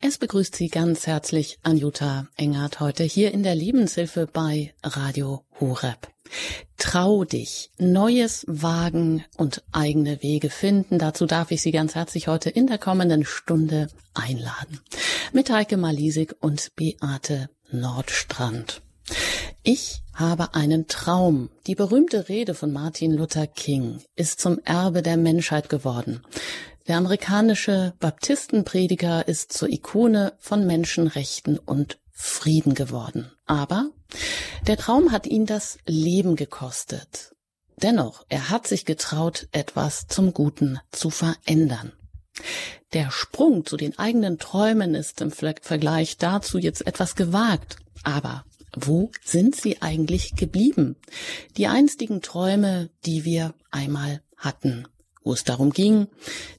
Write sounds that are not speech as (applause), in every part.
Es begrüßt Sie ganz herzlich Anjuta Engert heute hier in der Lebenshilfe bei Radio Horeb. Trau dich, Neues wagen und eigene Wege finden. Dazu darf ich Sie ganz herzlich heute in der kommenden Stunde einladen. Mit Heike Malisik und Beate Nordstrand. Ich habe einen Traum. Die berühmte Rede von Martin Luther King ist zum Erbe der Menschheit geworden. Der amerikanische Baptistenprediger ist zur Ikone von Menschenrechten und Frieden geworden. Aber der Traum hat ihn das Leben gekostet. Dennoch, er hat sich getraut, etwas zum Guten zu verändern. Der Sprung zu den eigenen Träumen ist im Vergleich dazu jetzt etwas gewagt. Aber wo sind sie eigentlich geblieben? Die einstigen Träume, die wir einmal hatten wo es darum ging,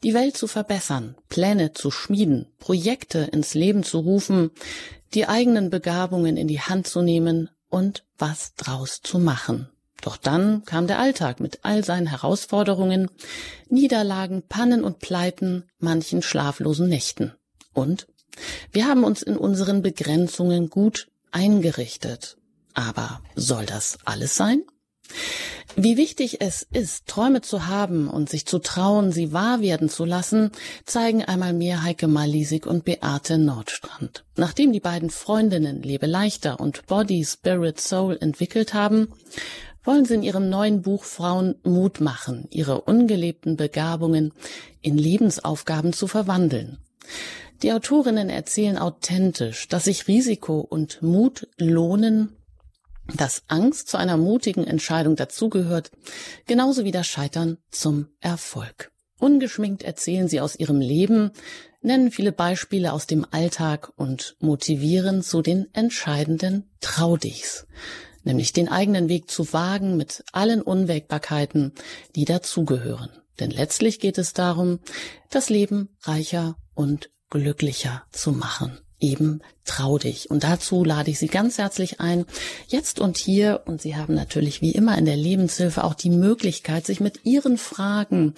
die Welt zu verbessern, Pläne zu schmieden, Projekte ins Leben zu rufen, die eigenen Begabungen in die Hand zu nehmen und was draus zu machen. Doch dann kam der Alltag mit all seinen Herausforderungen, Niederlagen, Pannen und Pleiten, manchen schlaflosen Nächten. Und wir haben uns in unseren Begrenzungen gut eingerichtet. Aber soll das alles sein? Wie wichtig es ist, Träume zu haben und sich zu trauen, sie wahr werden zu lassen, zeigen einmal mehr Heike Malisik und Beate Nordstrand. Nachdem die beiden Freundinnen Lebe leichter und Body, Spirit, Soul entwickelt haben, wollen sie in ihrem neuen Buch Frauen Mut machen, ihre ungelebten Begabungen in Lebensaufgaben zu verwandeln. Die Autorinnen erzählen authentisch, dass sich Risiko und Mut lohnen dass Angst zu einer mutigen Entscheidung dazugehört, genauso wie das Scheitern zum Erfolg. Ungeschminkt erzählen sie aus ihrem Leben, nennen viele Beispiele aus dem Alltag und motivieren zu den entscheidenden Traudichs, nämlich den eigenen Weg zu wagen mit allen Unwägbarkeiten, die dazugehören. Denn letztlich geht es darum, das Leben reicher und glücklicher zu machen eben trau dich. Und dazu lade ich Sie ganz herzlich ein, jetzt und hier. Und Sie haben natürlich wie immer in der Lebenshilfe auch die Möglichkeit, sich mit Ihren Fragen,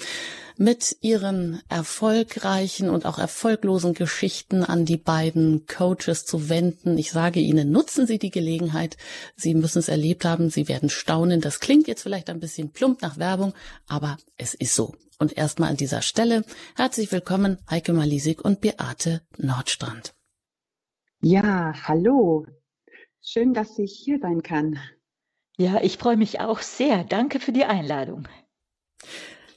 mit Ihren erfolgreichen und auch erfolglosen Geschichten an die beiden Coaches zu wenden. Ich sage Ihnen, nutzen Sie die Gelegenheit. Sie müssen es erlebt haben. Sie werden staunen. Das klingt jetzt vielleicht ein bisschen plump nach Werbung, aber es ist so. Und erstmal an dieser Stelle herzlich willkommen Heike Malisik und Beate Nordstrand. Ja, hallo. Schön, dass ich hier sein kann. Ja, ich freue mich auch sehr. Danke für die Einladung.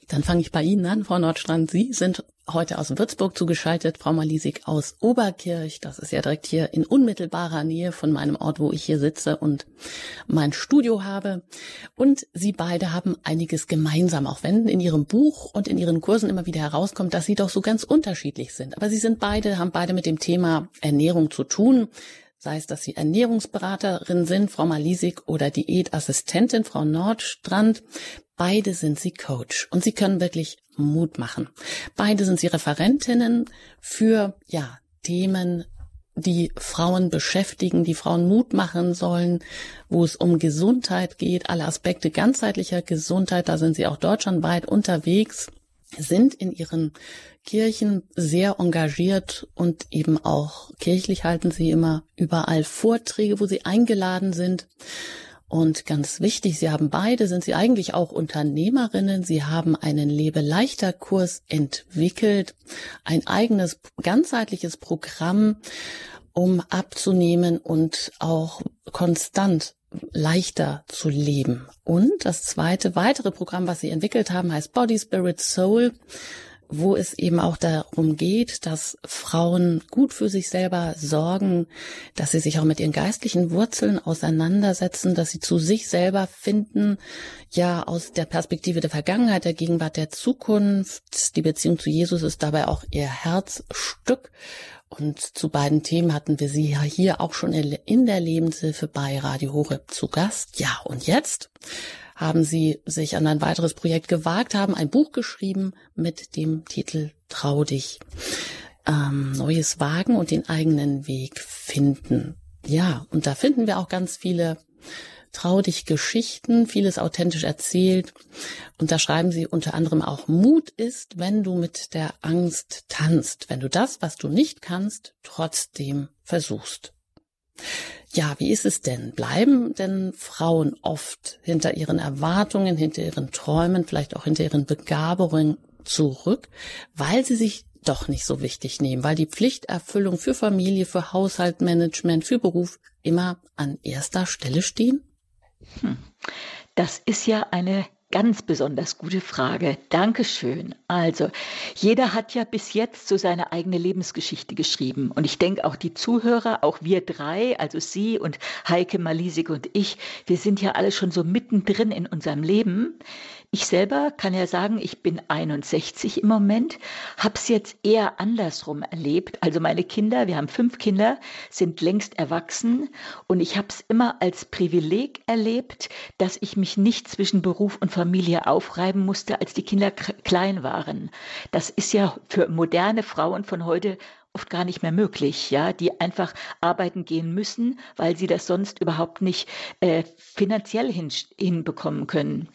Dann fange ich bei Ihnen an, Frau Nordstrand. Sie sind heute aus Würzburg zugeschaltet, Frau Malisik aus Oberkirch. Das ist ja direkt hier in unmittelbarer Nähe von meinem Ort, wo ich hier sitze und mein Studio habe. Und Sie beide haben einiges gemeinsam, auch wenn in Ihrem Buch und in Ihren Kursen immer wieder herauskommt, dass Sie doch so ganz unterschiedlich sind. Aber Sie sind beide, haben beide mit dem Thema Ernährung zu tun sei es, dass Sie Ernährungsberaterin sind, Frau Malisik, oder Diätassistentin, Frau Nordstrand. Beide sind sie Coach und sie können wirklich Mut machen. Beide sind sie Referentinnen für, ja, Themen, die Frauen beschäftigen, die Frauen Mut machen sollen, wo es um Gesundheit geht, alle Aspekte ganzheitlicher Gesundheit, da sind sie auch deutschlandweit unterwegs, sind in ihren Kirchen sehr engagiert und eben auch kirchlich halten sie immer überall Vorträge, wo sie eingeladen sind. Und ganz wichtig, Sie haben beide, sind Sie eigentlich auch Unternehmerinnen. Sie haben einen Lebeleichter Kurs entwickelt, ein eigenes ganzheitliches Programm, um abzunehmen und auch konstant leichter zu leben. Und das zweite, weitere Programm, was Sie entwickelt haben, heißt Body, Spirit, Soul wo es eben auch darum geht, dass Frauen gut für sich selber sorgen, dass sie sich auch mit ihren geistlichen Wurzeln auseinandersetzen, dass sie zu sich selber finden, ja aus der Perspektive der Vergangenheit, der Gegenwart, der Zukunft. Die Beziehung zu Jesus ist dabei auch ihr Herzstück. Und zu beiden Themen hatten wir sie ja hier auch schon in der Lebenshilfe bei Radio Horeb zu Gast. Ja, und jetzt haben sie sich an ein weiteres Projekt gewagt, haben ein Buch geschrieben mit dem Titel Trau dich. Ähm, Neues wagen und den eigenen Weg finden. Ja, und da finden wir auch ganz viele Trau dich Geschichten, vieles authentisch erzählt. Und da schreiben Sie unter anderem auch, Mut ist, wenn du mit der Angst tanzt, wenn du das, was du nicht kannst, trotzdem versuchst. Ja, wie ist es denn? Bleiben denn Frauen oft hinter ihren Erwartungen, hinter ihren Träumen, vielleicht auch hinter ihren Begabungen zurück, weil sie sich doch nicht so wichtig nehmen, weil die Pflichterfüllung für Familie, für Haushaltmanagement, für Beruf immer an erster Stelle stehen? Hm. Das ist ja eine ganz besonders gute Frage. Dankeschön. Also, jeder hat ja bis jetzt so seine eigene Lebensgeschichte geschrieben. Und ich denke auch die Zuhörer, auch wir drei, also Sie und Heike, Malisik und ich, wir sind ja alle schon so mittendrin in unserem Leben. Ich selber kann ja sagen, ich bin 61 im Moment, habe es jetzt eher andersrum erlebt. Also meine Kinder, wir haben fünf Kinder, sind längst erwachsen und ich habe es immer als Privileg erlebt, dass ich mich nicht zwischen Beruf und Familie aufreiben musste, als die Kinder klein waren. Das ist ja für moderne Frauen von heute oft gar nicht mehr möglich, ja, die einfach arbeiten gehen müssen, weil sie das sonst überhaupt nicht äh, finanziell hin, hinbekommen können.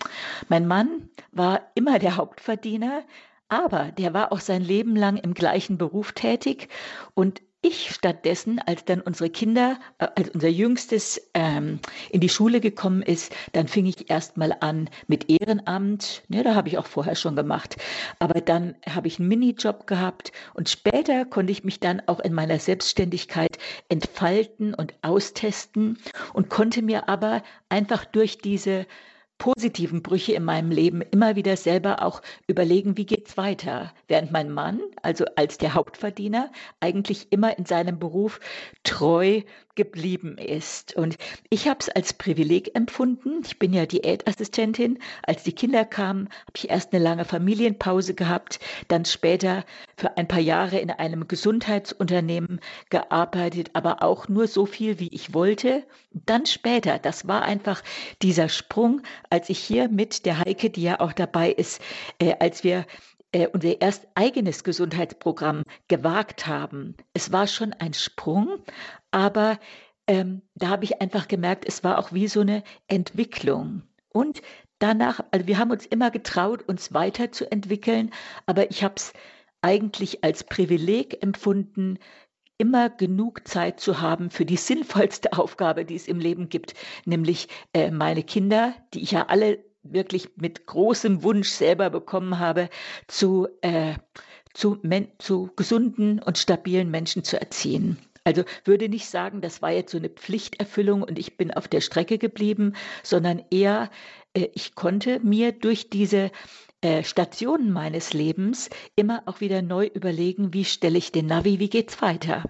Mein Mann war immer der Hauptverdiener, aber der war auch sein Leben lang im gleichen Beruf tätig und ich stattdessen, als dann unsere Kinder, äh, als unser Jüngstes ähm, in die Schule gekommen ist, dann fing ich erst mal an mit Ehrenamt. Ja, da habe ich auch vorher schon gemacht. Aber dann habe ich einen Minijob gehabt und später konnte ich mich dann auch in meiner Selbstständigkeit entfalten und austesten und konnte mir aber einfach durch diese positiven Brüche in meinem Leben immer wieder selber auch überlegen, wie geht's weiter? Während mein Mann, also als der Hauptverdiener, eigentlich immer in seinem Beruf treu geblieben ist. Und ich habe es als Privileg empfunden. Ich bin ja Diätassistentin. Als die Kinder kamen, habe ich erst eine lange Familienpause gehabt, dann später für ein paar Jahre in einem Gesundheitsunternehmen gearbeitet, aber auch nur so viel, wie ich wollte. Dann später, das war einfach dieser Sprung, als ich hier mit der Heike, die ja auch dabei ist, äh, als wir äh, unser erst eigenes Gesundheitsprogramm gewagt haben. Es war schon ein Sprung, aber ähm, da habe ich einfach gemerkt, es war auch wie so eine Entwicklung. Und danach, also wir haben uns immer getraut, uns weiterzuentwickeln, aber ich habe es eigentlich als Privileg empfunden, immer genug Zeit zu haben für die (laughs) sinnvollste Aufgabe, die es im Leben gibt, nämlich äh, meine Kinder, die ich ja alle wirklich mit großem Wunsch selber bekommen habe, zu, äh, zu, zu gesunden und stabilen Menschen zu erziehen. Also würde nicht sagen, das war jetzt so eine Pflichterfüllung und ich bin auf der Strecke geblieben, sondern eher, äh, ich konnte mir durch diese Stationen meines Lebens immer auch wieder neu überlegen, wie stelle ich den Navi, wie geht's weiter?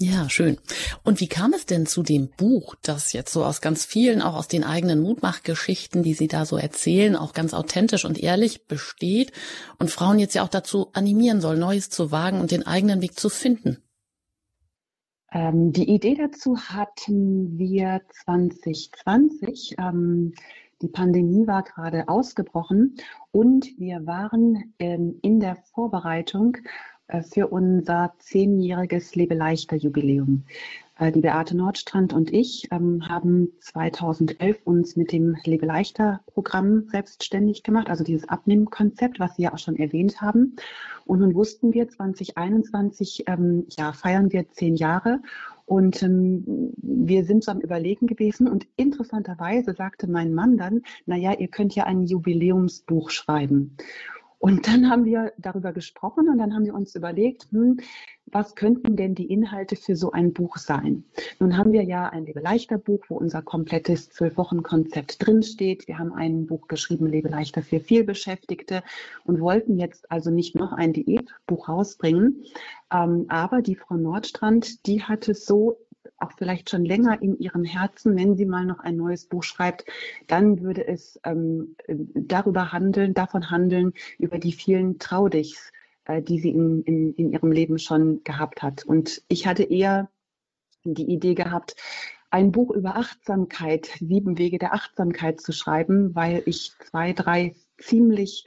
Ja, schön. Und wie kam es denn zu dem Buch, das jetzt so aus ganz vielen, auch aus den eigenen Mutmachgeschichten, die Sie da so erzählen, auch ganz authentisch und ehrlich besteht und Frauen jetzt ja auch dazu animieren soll, Neues zu wagen und den eigenen Weg zu finden? Ähm, die Idee dazu hatten wir 2020. Ähm, die Pandemie war gerade ausgebrochen und wir waren ähm, in der Vorbereitung äh, für unser zehnjähriges Lebeleichter Jubiläum. Äh, die Beate Nordstrand und ich ähm, haben 2011 uns mit dem Lebeleichter Programm selbstständig gemacht, also dieses Abnehmkonzept, was Sie ja auch schon erwähnt haben. Und nun wussten wir, 2021 ähm, ja, feiern wir zehn Jahre und ähm, wir sind so am Überlegen gewesen und interessanterweise sagte mein Mann dann, naja, ihr könnt ja ein Jubiläumsbuch schreiben. Und dann haben wir darüber gesprochen und dann haben wir uns überlegt, hm, was könnten denn die Inhalte für so ein Buch sein? Nun haben wir ja ein Lebeleichter Buch, wo unser komplettes Zwölf-Wochen-Konzept drinsteht. Wir haben ein Buch geschrieben, Lebeleichter für vielbeschäftigte und wollten jetzt also nicht noch ein Diätbuch rausbringen. Ähm, aber die Frau Nordstrand, die hat es so auch vielleicht schon länger in ihrem Herzen, wenn sie mal noch ein neues Buch schreibt, dann würde es ähm, darüber handeln, davon handeln, über die vielen Traudichs, äh, die sie in, in, in ihrem Leben schon gehabt hat. Und ich hatte eher die Idee gehabt, ein Buch über Achtsamkeit, sieben Wege der Achtsamkeit zu schreiben, weil ich zwei, drei ziemlich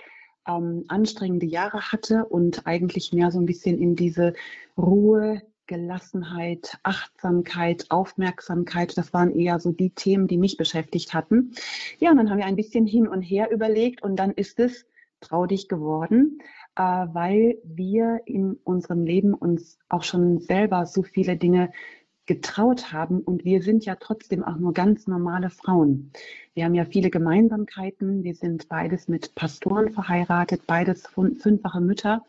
ähm, anstrengende Jahre hatte und eigentlich mehr so ein bisschen in diese Ruhe, Gelassenheit, Achtsamkeit, Aufmerksamkeit. Das waren eher so die Themen, die mich beschäftigt hatten. Ja, und dann haben wir ein bisschen hin und her überlegt und dann ist es trau dich geworden, äh, weil wir in unserem Leben uns auch schon selber so viele Dinge getraut haben und wir sind ja trotzdem auch nur ganz normale Frauen. Wir haben ja viele Gemeinsamkeiten. Wir sind beides mit Pastoren verheiratet, beides fünffache Mütter.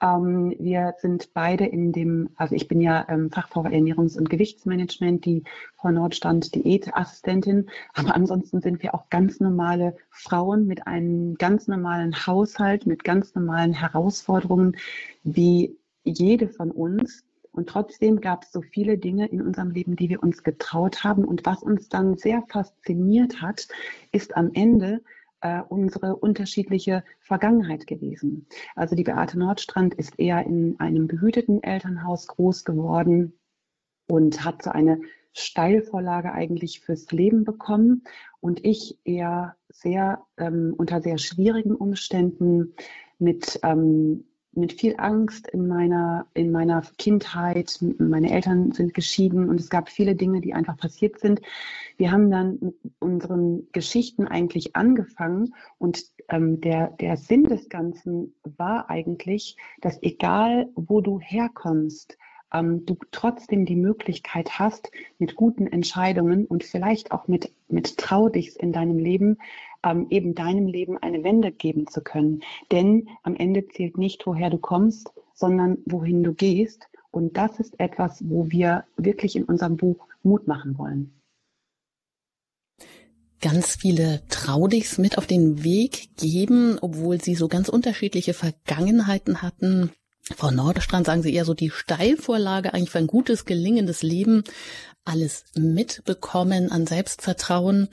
Ähm, wir sind beide in dem, also ich bin ja ähm, Fachfrau Ernährungs- und Gewichtsmanagement, die Frau Nordstand Diätassistentin, aber ansonsten sind wir auch ganz normale Frauen mit einem ganz normalen Haushalt, mit ganz normalen Herausforderungen, wie jede von uns. Und trotzdem gab es so viele Dinge in unserem Leben, die wir uns getraut haben. Und was uns dann sehr fasziniert hat, ist am Ende, äh, unsere unterschiedliche Vergangenheit gewesen. Also die Beate Nordstrand ist eher in einem behüteten Elternhaus groß geworden und hat so eine Steilvorlage eigentlich fürs Leben bekommen und ich eher sehr ähm, unter sehr schwierigen Umständen mit ähm, mit viel Angst in meiner, in meiner Kindheit. Meine Eltern sind geschieden und es gab viele Dinge, die einfach passiert sind. Wir haben dann mit unseren Geschichten eigentlich angefangen und ähm, der, der Sinn des Ganzen war eigentlich, dass egal wo du herkommst, ähm, du trotzdem die Möglichkeit hast, mit guten Entscheidungen und vielleicht auch mit, mit Traudichs in deinem Leben ähm, eben deinem Leben eine Wende geben zu können. Denn am Ende zählt nicht, woher du kommst, sondern wohin du gehst. Und das ist etwas, wo wir wirklich in unserem Buch Mut machen wollen. Ganz viele Traudichs mit auf den Weg geben, obwohl sie so ganz unterschiedliche Vergangenheiten hatten. Frau Norderstrand sagen Sie eher so die Steilvorlage eigentlich für ein gutes, gelingendes Leben alles mitbekommen an Selbstvertrauen.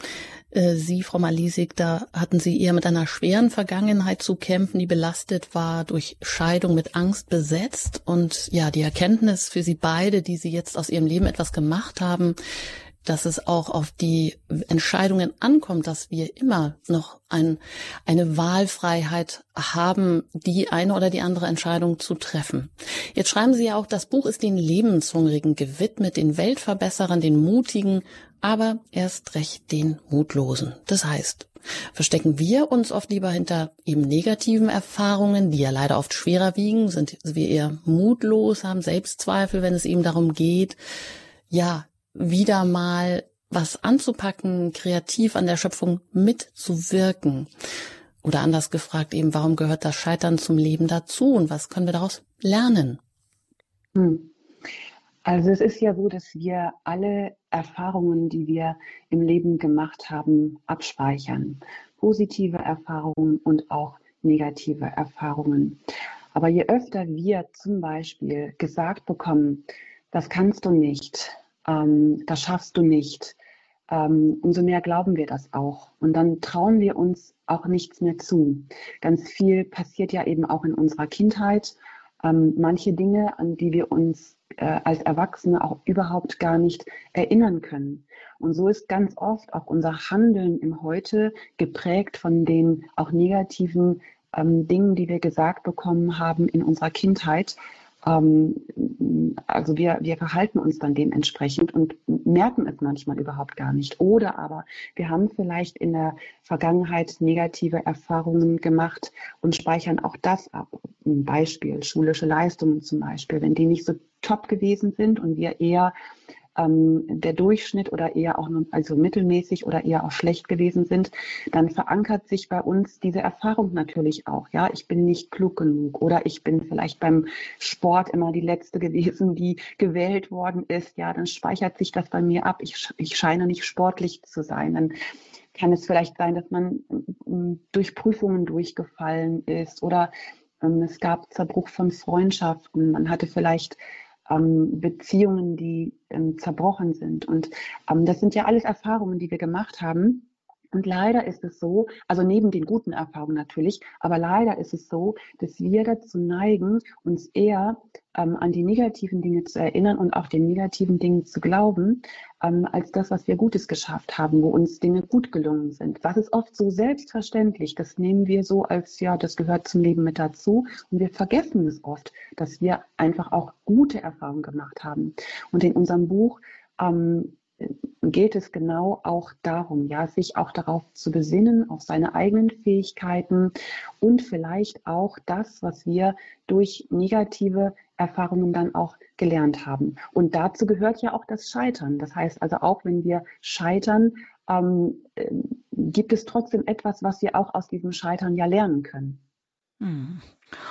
Äh, Sie, Frau Malisik, da hatten Sie eher mit einer schweren Vergangenheit zu kämpfen, die belastet war, durch Scheidung mit Angst besetzt. Und ja, die Erkenntnis für Sie beide, die Sie jetzt aus Ihrem Leben etwas gemacht haben, dass es auch auf die Entscheidungen ankommt, dass wir immer noch ein, eine Wahlfreiheit haben, die eine oder die andere Entscheidung zu treffen. Jetzt schreiben Sie ja auch, das Buch ist den Lebenshungrigen gewidmet, den Weltverbesserern, den Mutigen, aber erst recht den Mutlosen. Das heißt, verstecken wir uns oft lieber hinter eben negativen Erfahrungen, die ja leider oft schwerer wiegen, sind wir eher mutlos, haben Selbstzweifel, wenn es eben darum geht, ja, wieder mal was anzupacken, kreativ an der Schöpfung mitzuwirken. Oder anders gefragt eben, warum gehört das Scheitern zum Leben dazu und was können wir daraus lernen? Hm. Also es ist ja so, dass wir alle Erfahrungen, die wir im Leben gemacht haben, abspeichern. Positive Erfahrungen und auch negative Erfahrungen. Aber je öfter wir zum Beispiel gesagt bekommen, das kannst du nicht, ähm, das schaffst du nicht, ähm, umso mehr glauben wir das auch. Und dann trauen wir uns auch nichts mehr zu. Ganz viel passiert ja eben auch in unserer Kindheit. Ähm, manche Dinge, an die wir uns äh, als Erwachsene auch überhaupt gar nicht erinnern können. Und so ist ganz oft auch unser Handeln im Heute geprägt von den auch negativen ähm, Dingen, die wir gesagt bekommen haben in unserer Kindheit. Ähm, also wir, wir verhalten uns dann dementsprechend und merken es manchmal überhaupt gar nicht. Oder aber wir haben vielleicht in der Vergangenheit negative Erfahrungen gemacht und speichern auch das ab. Ein Beispiel, schulische Leistungen zum Beispiel, wenn die nicht so top gewesen sind und wir eher ähm, der Durchschnitt oder eher auch nur, also mittelmäßig oder eher auch schlecht gewesen sind, dann verankert sich bei uns diese Erfahrung natürlich auch. Ja, ich bin nicht klug genug oder ich bin vielleicht beim Sport immer die letzte gewesen, die gewählt worden ist. Ja, dann speichert sich das bei mir ab. Ich, ich scheine nicht sportlich zu sein. Dann kann es vielleicht sein, dass man ähm, durch Prüfungen durchgefallen ist oder ähm, es gab Zerbruch von Freundschaften. Man hatte vielleicht ähm, Beziehungen, die ähm, zerbrochen sind. Und ähm, das sind ja alles Erfahrungen, die wir gemacht haben. Und leider ist es so, also neben den guten Erfahrungen natürlich, aber leider ist es so, dass wir dazu neigen, uns eher ähm, an die negativen Dinge zu erinnern und auch den negativen Dingen zu glauben, ähm, als das, was wir Gutes geschafft haben, wo uns Dinge gut gelungen sind. Was ist oft so selbstverständlich, das nehmen wir so als, ja, das gehört zum Leben mit dazu. Und wir vergessen es oft, dass wir einfach auch gute Erfahrungen gemacht haben. Und in unserem Buch ähm, geht es genau auch darum, ja, sich auch darauf zu besinnen, auf seine eigenen Fähigkeiten und vielleicht auch das, was wir durch negative Erfahrungen dann auch gelernt haben. Und dazu gehört ja auch das Scheitern. Das heißt also auch, wenn wir scheitern, ähm, äh, gibt es trotzdem etwas, was wir auch aus diesem Scheitern ja lernen können. Hm.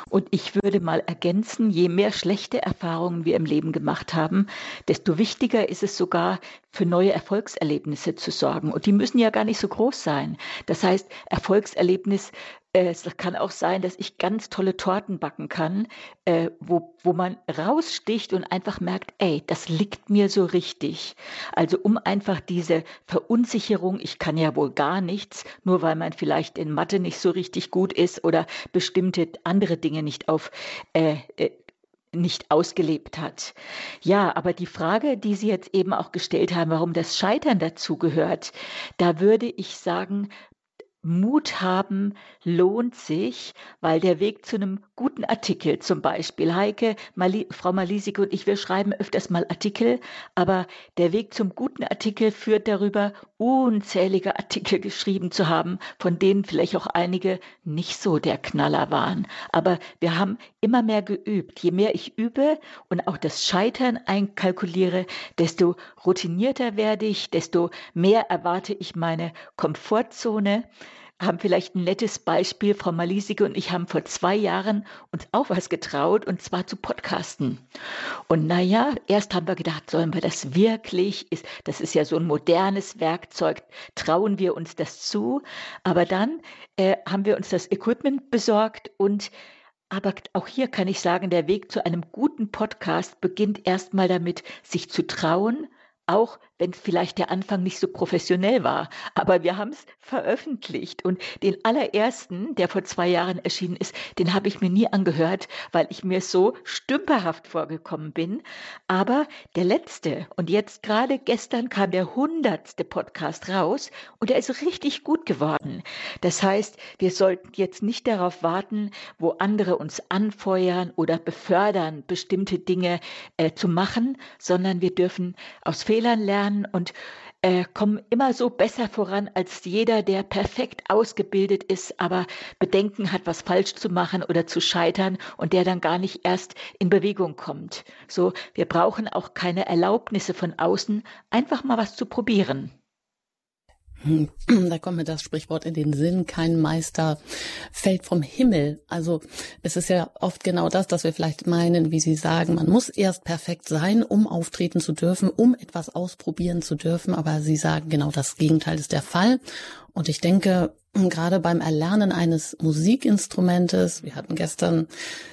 Und ich würde mal ergänzen, je mehr schlechte Erfahrungen wir im Leben gemacht haben, desto wichtiger ist es sogar, für neue Erfolgserlebnisse zu sorgen. Und die müssen ja gar nicht so groß sein. Das heißt, Erfolgserlebnis es kann auch sein, dass ich ganz tolle Torten backen kann, äh, wo, wo man raussticht und einfach merkt, ey, das liegt mir so richtig. Also um einfach diese Verunsicherung, ich kann ja wohl gar nichts, nur weil man vielleicht in Mathe nicht so richtig gut ist oder bestimmte andere Dinge nicht auf äh, äh, nicht ausgelebt hat. Ja, aber die Frage, die Sie jetzt eben auch gestellt haben, warum das Scheitern dazugehört, da würde ich sagen, Mut haben lohnt sich, weil der Weg zu einem guten Artikel zum Beispiel, Heike, Mali, Frau Malisik und ich, wir schreiben öfters mal Artikel, aber der Weg zum guten Artikel führt darüber, unzählige Artikel geschrieben zu haben, von denen vielleicht auch einige nicht so der Knaller waren. Aber wir haben immer mehr geübt. Je mehr ich übe und auch das Scheitern einkalkuliere, desto routinierter werde ich, desto mehr erwarte ich meine Komfortzone haben vielleicht ein nettes Beispiel. Frau Malisike und ich haben vor zwei Jahren uns auch was getraut und zwar zu podcasten. Und naja, erst haben wir gedacht, sollen wir das wirklich? Ist, das ist ja so ein modernes Werkzeug. Trauen wir uns das zu? Aber dann äh, haben wir uns das Equipment besorgt und aber auch hier kann ich sagen, der Weg zu einem guten Podcast beginnt erstmal damit, sich zu trauen, auch wenn vielleicht der Anfang nicht so professionell war. Aber wir haben es veröffentlicht und den allerersten, der vor zwei Jahren erschienen ist, den habe ich mir nie angehört, weil ich mir so stümperhaft vorgekommen bin. Aber der letzte und jetzt gerade gestern kam der hundertste Podcast raus und er ist richtig gut geworden. Das heißt, wir sollten jetzt nicht darauf warten, wo andere uns anfeuern oder befördern, bestimmte Dinge äh, zu machen, sondern wir dürfen aus Fehlern lernen lernen und äh, kommen immer so besser voran als jeder, der perfekt ausgebildet ist, aber Bedenken hat, was falsch zu machen oder zu scheitern und der dann gar nicht erst in Bewegung kommt. So, wir brauchen auch keine Erlaubnisse von außen, einfach mal was zu probieren. (clears throat) Da kommt mir das Sprichwort in den Sinn, kein Meister fällt vom Himmel. Also es ist ja oft genau das, dass wir vielleicht meinen, wie Sie sagen, man muss erst perfekt sein, um auftreten zu dürfen, um etwas ausprobieren zu dürfen. Aber Sie sagen genau das Gegenteil ist der Fall. Und ich denke, gerade beim Erlernen eines Musikinstrumentes, wir hatten gestern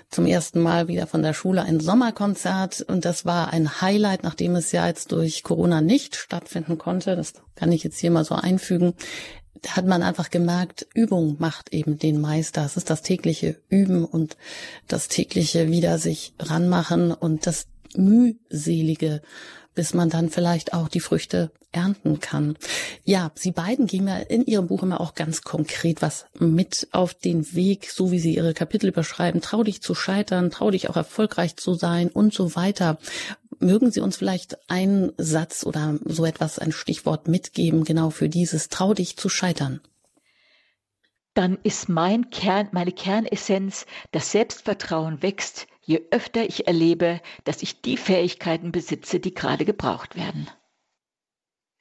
zum ersten Mal wieder von der Schule ein Sommerkonzert und das war ein Highlight, nachdem es ja jetzt durch Corona nicht stattfinden konnte. Das kann ich jetzt hier mal so einfügen. Da hat man einfach gemerkt, Übung macht eben den Meister. Es ist das tägliche Üben und das tägliche wieder sich ranmachen und das mühselige bis man dann vielleicht auch die Früchte ernten kann. Ja, Sie beiden geben ja in Ihrem Buch immer auch ganz konkret was mit auf den Weg, so wie Sie Ihre Kapitel beschreiben. Trau dich zu scheitern, trau dich auch erfolgreich zu sein und so weiter. Mögen Sie uns vielleicht einen Satz oder so etwas, ein Stichwort mitgeben, genau für dieses Trau dich zu scheitern? Dann ist mein Kern, meine Kernessenz, das Selbstvertrauen wächst, je öfter ich erlebe, dass ich die Fähigkeiten besitze, die gerade gebraucht werden.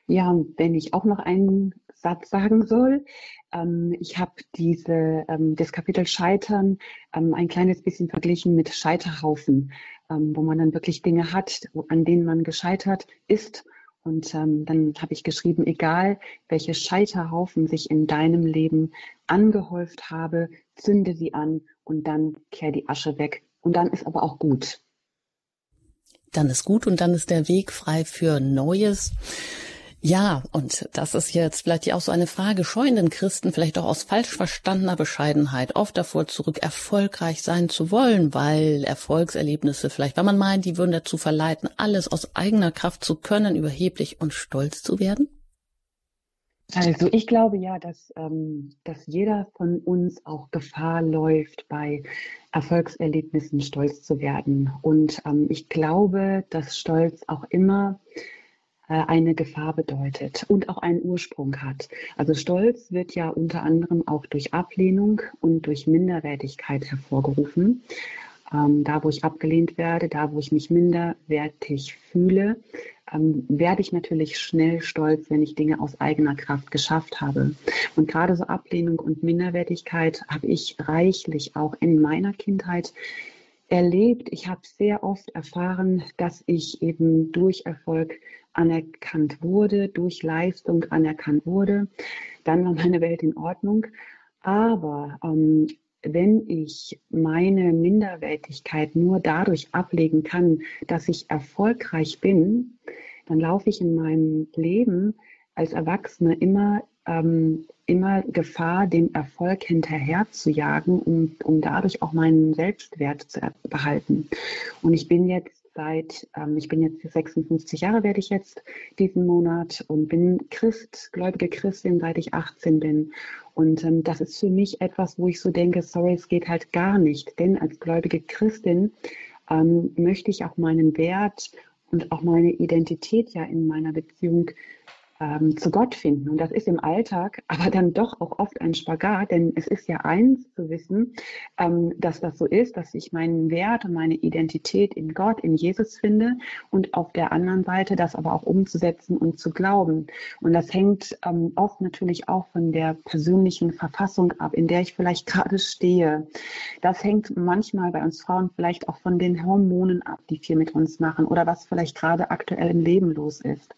Ja, und wenn ich auch noch einen Satz sagen soll, ähm, ich habe diese ähm, das Kapitel Scheitern ähm, ein kleines bisschen verglichen mit Scheiterhaufen, ähm, wo man dann wirklich Dinge hat, an denen man gescheitert ist. Und ähm, dann habe ich geschrieben, egal welche Scheiterhaufen sich in deinem Leben angehäuft habe, zünde sie an und dann kehr die Asche weg und dann ist aber auch gut. Dann ist gut und dann ist der Weg frei für Neues. Ja, und das ist jetzt vielleicht auch so eine Frage, scheuen den Christen vielleicht auch aus falsch verstandener Bescheidenheit oft davor zurück, erfolgreich sein zu wollen, weil Erfolgserlebnisse vielleicht, wenn man meint, die würden dazu verleiten, alles aus eigener Kraft zu können, überheblich und stolz zu werden? Also ich glaube ja, dass, ähm, dass jeder von uns auch Gefahr läuft, bei Erfolgserlebnissen stolz zu werden. Und ähm, ich glaube, dass Stolz auch immer äh, eine Gefahr bedeutet und auch einen Ursprung hat. Also Stolz wird ja unter anderem auch durch Ablehnung und durch Minderwertigkeit hervorgerufen. Ähm, da, wo ich abgelehnt werde, da, wo ich mich minderwertig fühle, ähm, werde ich natürlich schnell stolz, wenn ich Dinge aus eigener Kraft geschafft habe. Und gerade so Ablehnung und Minderwertigkeit habe ich reichlich auch in meiner Kindheit erlebt. Ich habe sehr oft erfahren, dass ich eben durch Erfolg anerkannt wurde, durch Leistung anerkannt wurde. Dann war meine Welt in Ordnung. Aber ähm, wenn ich meine Minderwertigkeit nur dadurch ablegen kann, dass ich erfolgreich bin, dann laufe ich in meinem Leben als Erwachsene immer ähm, immer Gefahr, dem Erfolg hinterher zu jagen, um, um dadurch auch meinen Selbstwert zu behalten. Und ich bin jetzt seit, ähm, ich bin jetzt 56 Jahre, werde ich jetzt diesen Monat und bin Christ, gläubige Christin, seit ich 18 bin. Und ähm, das ist für mich etwas, wo ich so denke, sorry, es geht halt gar nicht. Denn als gläubige Christin ähm, möchte ich auch meinen Wert und auch meine Identität ja in meiner Beziehung ähm, zu Gott finden. Und das ist im Alltag (laughs) aber dann doch auch oft ein Spagat, denn es ist ja eins zu wissen, ähm, dass das so ist, dass ich meinen Wert und meine Identität in Gott, in Jesus finde und auf der anderen Seite das aber auch umzusetzen und zu glauben. Und das hängt ähm, oft natürlich auch von der persönlichen Verfassung ab, in der ich vielleicht gerade stehe. Das hängt manchmal bei uns Frauen vielleicht auch von den Hormonen ab, die viel mit uns machen oder was vielleicht gerade aktuell im Leben los ist.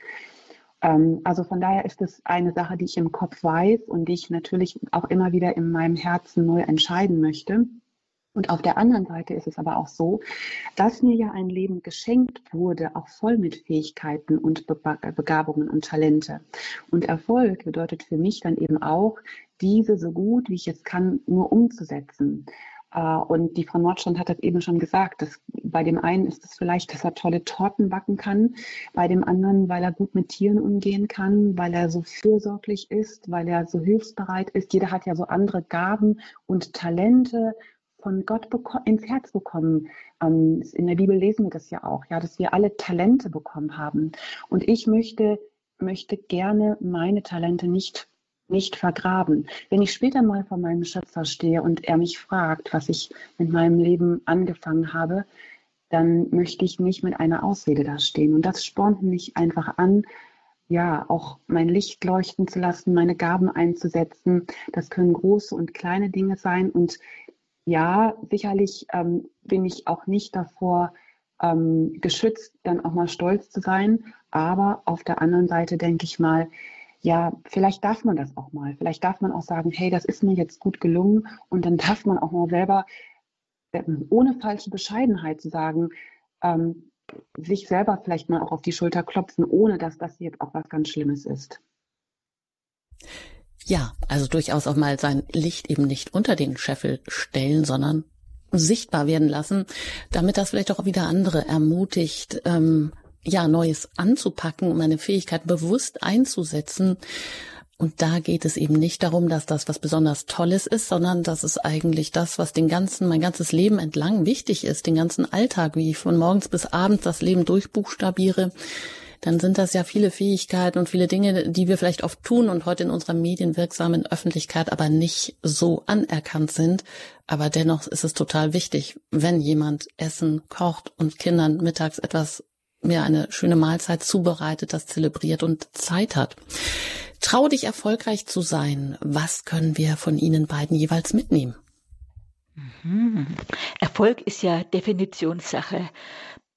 Ähm, also von daher ist es eine Sache, die ich im Kopf weiß und die ich natürlich auch immer wieder in meinem Herzen neu entscheiden möchte. Und auf der anderen Seite ist es aber auch so, dass mir ja ein Leben geschenkt wurde, auch voll mit Fähigkeiten und Begabungen und Talente. Und Erfolg bedeutet für mich dann eben auch, diese so gut wie ich es kann, nur umzusetzen. Äh, und die Frau Nordstrand hat das eben schon gesagt, dass bei dem einen ist es vielleicht, dass er tolle Torten backen kann, bei dem anderen, weil er gut mit Tieren umgehen kann, weil er so fürsorglich ist, weil er so hilfsbereit ist. Jeder hat ja so andere Gaben und Talente von Gott ins Herz bekommen. Ähm, in der Bibel lesen wir das ja auch, ja, dass wir alle Talente bekommen haben. Und ich möchte, möchte gerne meine Talente nicht nicht vergraben. Wenn ich später mal vor meinem Schöpfer stehe und er mich fragt, was ich mit meinem Leben angefangen habe, dann möchte ich nicht mit einer Ausrede da stehen. Und das spornt mich einfach an, ja, auch mein Licht leuchten zu lassen, meine Gaben einzusetzen. Das können große und kleine Dinge sein. Und ja, sicherlich ähm, bin ich auch nicht davor ähm, geschützt, dann auch mal stolz zu sein. Aber auf der anderen Seite denke ich mal, ja, vielleicht darf man das auch mal. Vielleicht darf man auch sagen, hey, das ist mir jetzt gut gelungen. Und dann darf man auch mal selber, ähm, ohne falsche Bescheidenheit zu sagen, ähm, sich selber vielleicht mal auch auf die Schulter klopfen, ohne dass das jetzt auch was ganz Schlimmes ist. Ja, also durchaus auch mal sein Licht eben nicht unter den Scheffel stellen, sondern sichtbar werden lassen, damit das vielleicht auch wieder andere ermutigt, ähm, ja, Neues anzupacken, meine Fähigkeit bewusst einzusetzen. Und da geht es eben nicht darum, dass das was besonders Tolles ist, sondern das ist eigentlich das, was den ganzen, mein ganzes Leben entlang wichtig ist, den ganzen Alltag, wie ich von morgens bis abends das Leben durchbuchstabiere. Dann sind das ja viele Fähigkeiten und viele Dinge, die wir vielleicht oft tun und heute in unserer medienwirksamen Öffentlichkeit aber nicht so anerkannt sind. Aber dennoch ist es total wichtig, wenn jemand Essen kocht und Kindern mittags etwas mir eine schöne Mahlzeit zubereitet, das zelebriert und Zeit hat. Trau dich erfolgreich zu sein. Was können wir von Ihnen beiden jeweils mitnehmen? Mhm. Erfolg ist ja Definitionssache.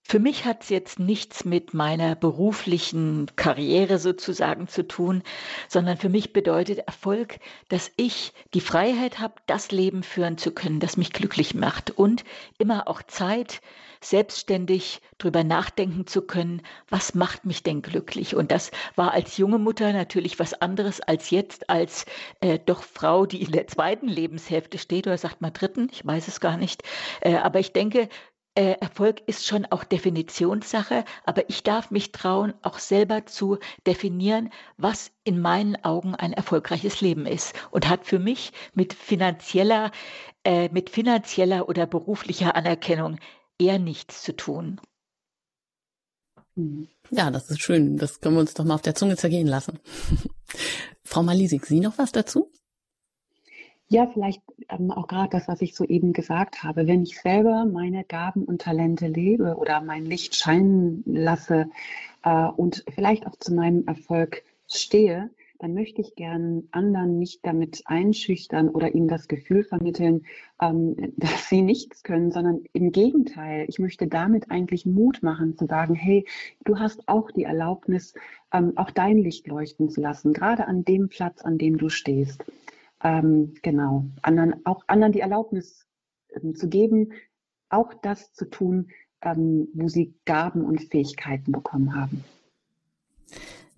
Für mich hat es jetzt nichts mit meiner beruflichen Karriere sozusagen zu tun, sondern für mich bedeutet Erfolg, dass ich die Freiheit habe, das Leben führen zu können, das mich glücklich macht und immer auch Zeit, selbstständig drüber nachdenken zu können, was macht mich denn glücklich? Und das war als junge Mutter natürlich was anderes als jetzt als äh, doch Frau, die in der zweiten Lebenshälfte steht oder sagt mal dritten, ich weiß es gar nicht. Äh, aber ich denke, äh, Erfolg ist schon auch Definitionssache, aber ich darf mich trauen, auch selber zu definieren, was in meinen Augen ein erfolgreiches Leben ist und hat für mich mit finanzieller, äh, mit finanzieller oder beruflicher Anerkennung eher nichts zu tun. Ja, das ist schön. Das können wir uns doch mal auf der Zunge zergehen lassen. (laughs) Frau Malisik, Sie noch was dazu? Ja, vielleicht ähm, auch gerade das, was ich soeben gesagt habe. Wenn ich selber meine Gaben und Talente lebe oder mein Licht scheinen lasse äh, und vielleicht auch zu meinem Erfolg stehe, dann möchte ich gern anderen nicht damit einschüchtern oder ihnen das Gefühl vermitteln, ähm, (laughs) dass sie nichts können, sondern im Gegenteil, ich möchte damit eigentlich Mut machen, zu sagen, hey, du hast auch die Erlaubnis, ähm, auch dein Licht leuchten zu lassen, gerade an dem Platz, an dem du stehst. Ähm, genau, anderen, auch anderen die Erlaubnis ähm, zu geben, auch das zu tun, ähm, wo sie Gaben und Fähigkeiten bekommen haben.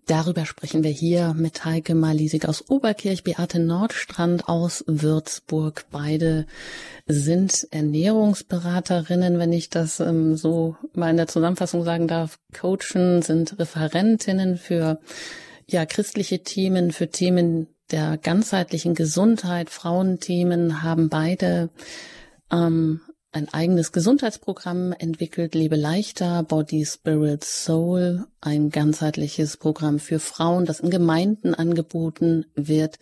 Darüber sprechen wir hier mit Heike Malisig aus Oberkirch, Beate Nordstrand aus Würzburg. Beide sind Ernährungsberaterinnen, wenn ich das ähm, so mal in der Zusammenfassung sagen darf. Coachen sind Referentinnen für ja christliche Themen, für Themen der ganzheitlichen Gesundheit, Frauenthemen haben beide ähm, ein eigenes Gesundheitsprogramm entwickelt, Lebe leichter, Body, Spirit, Soul, ein ganzheitliches Programm für Frauen, das in Gemeinden angeboten wird.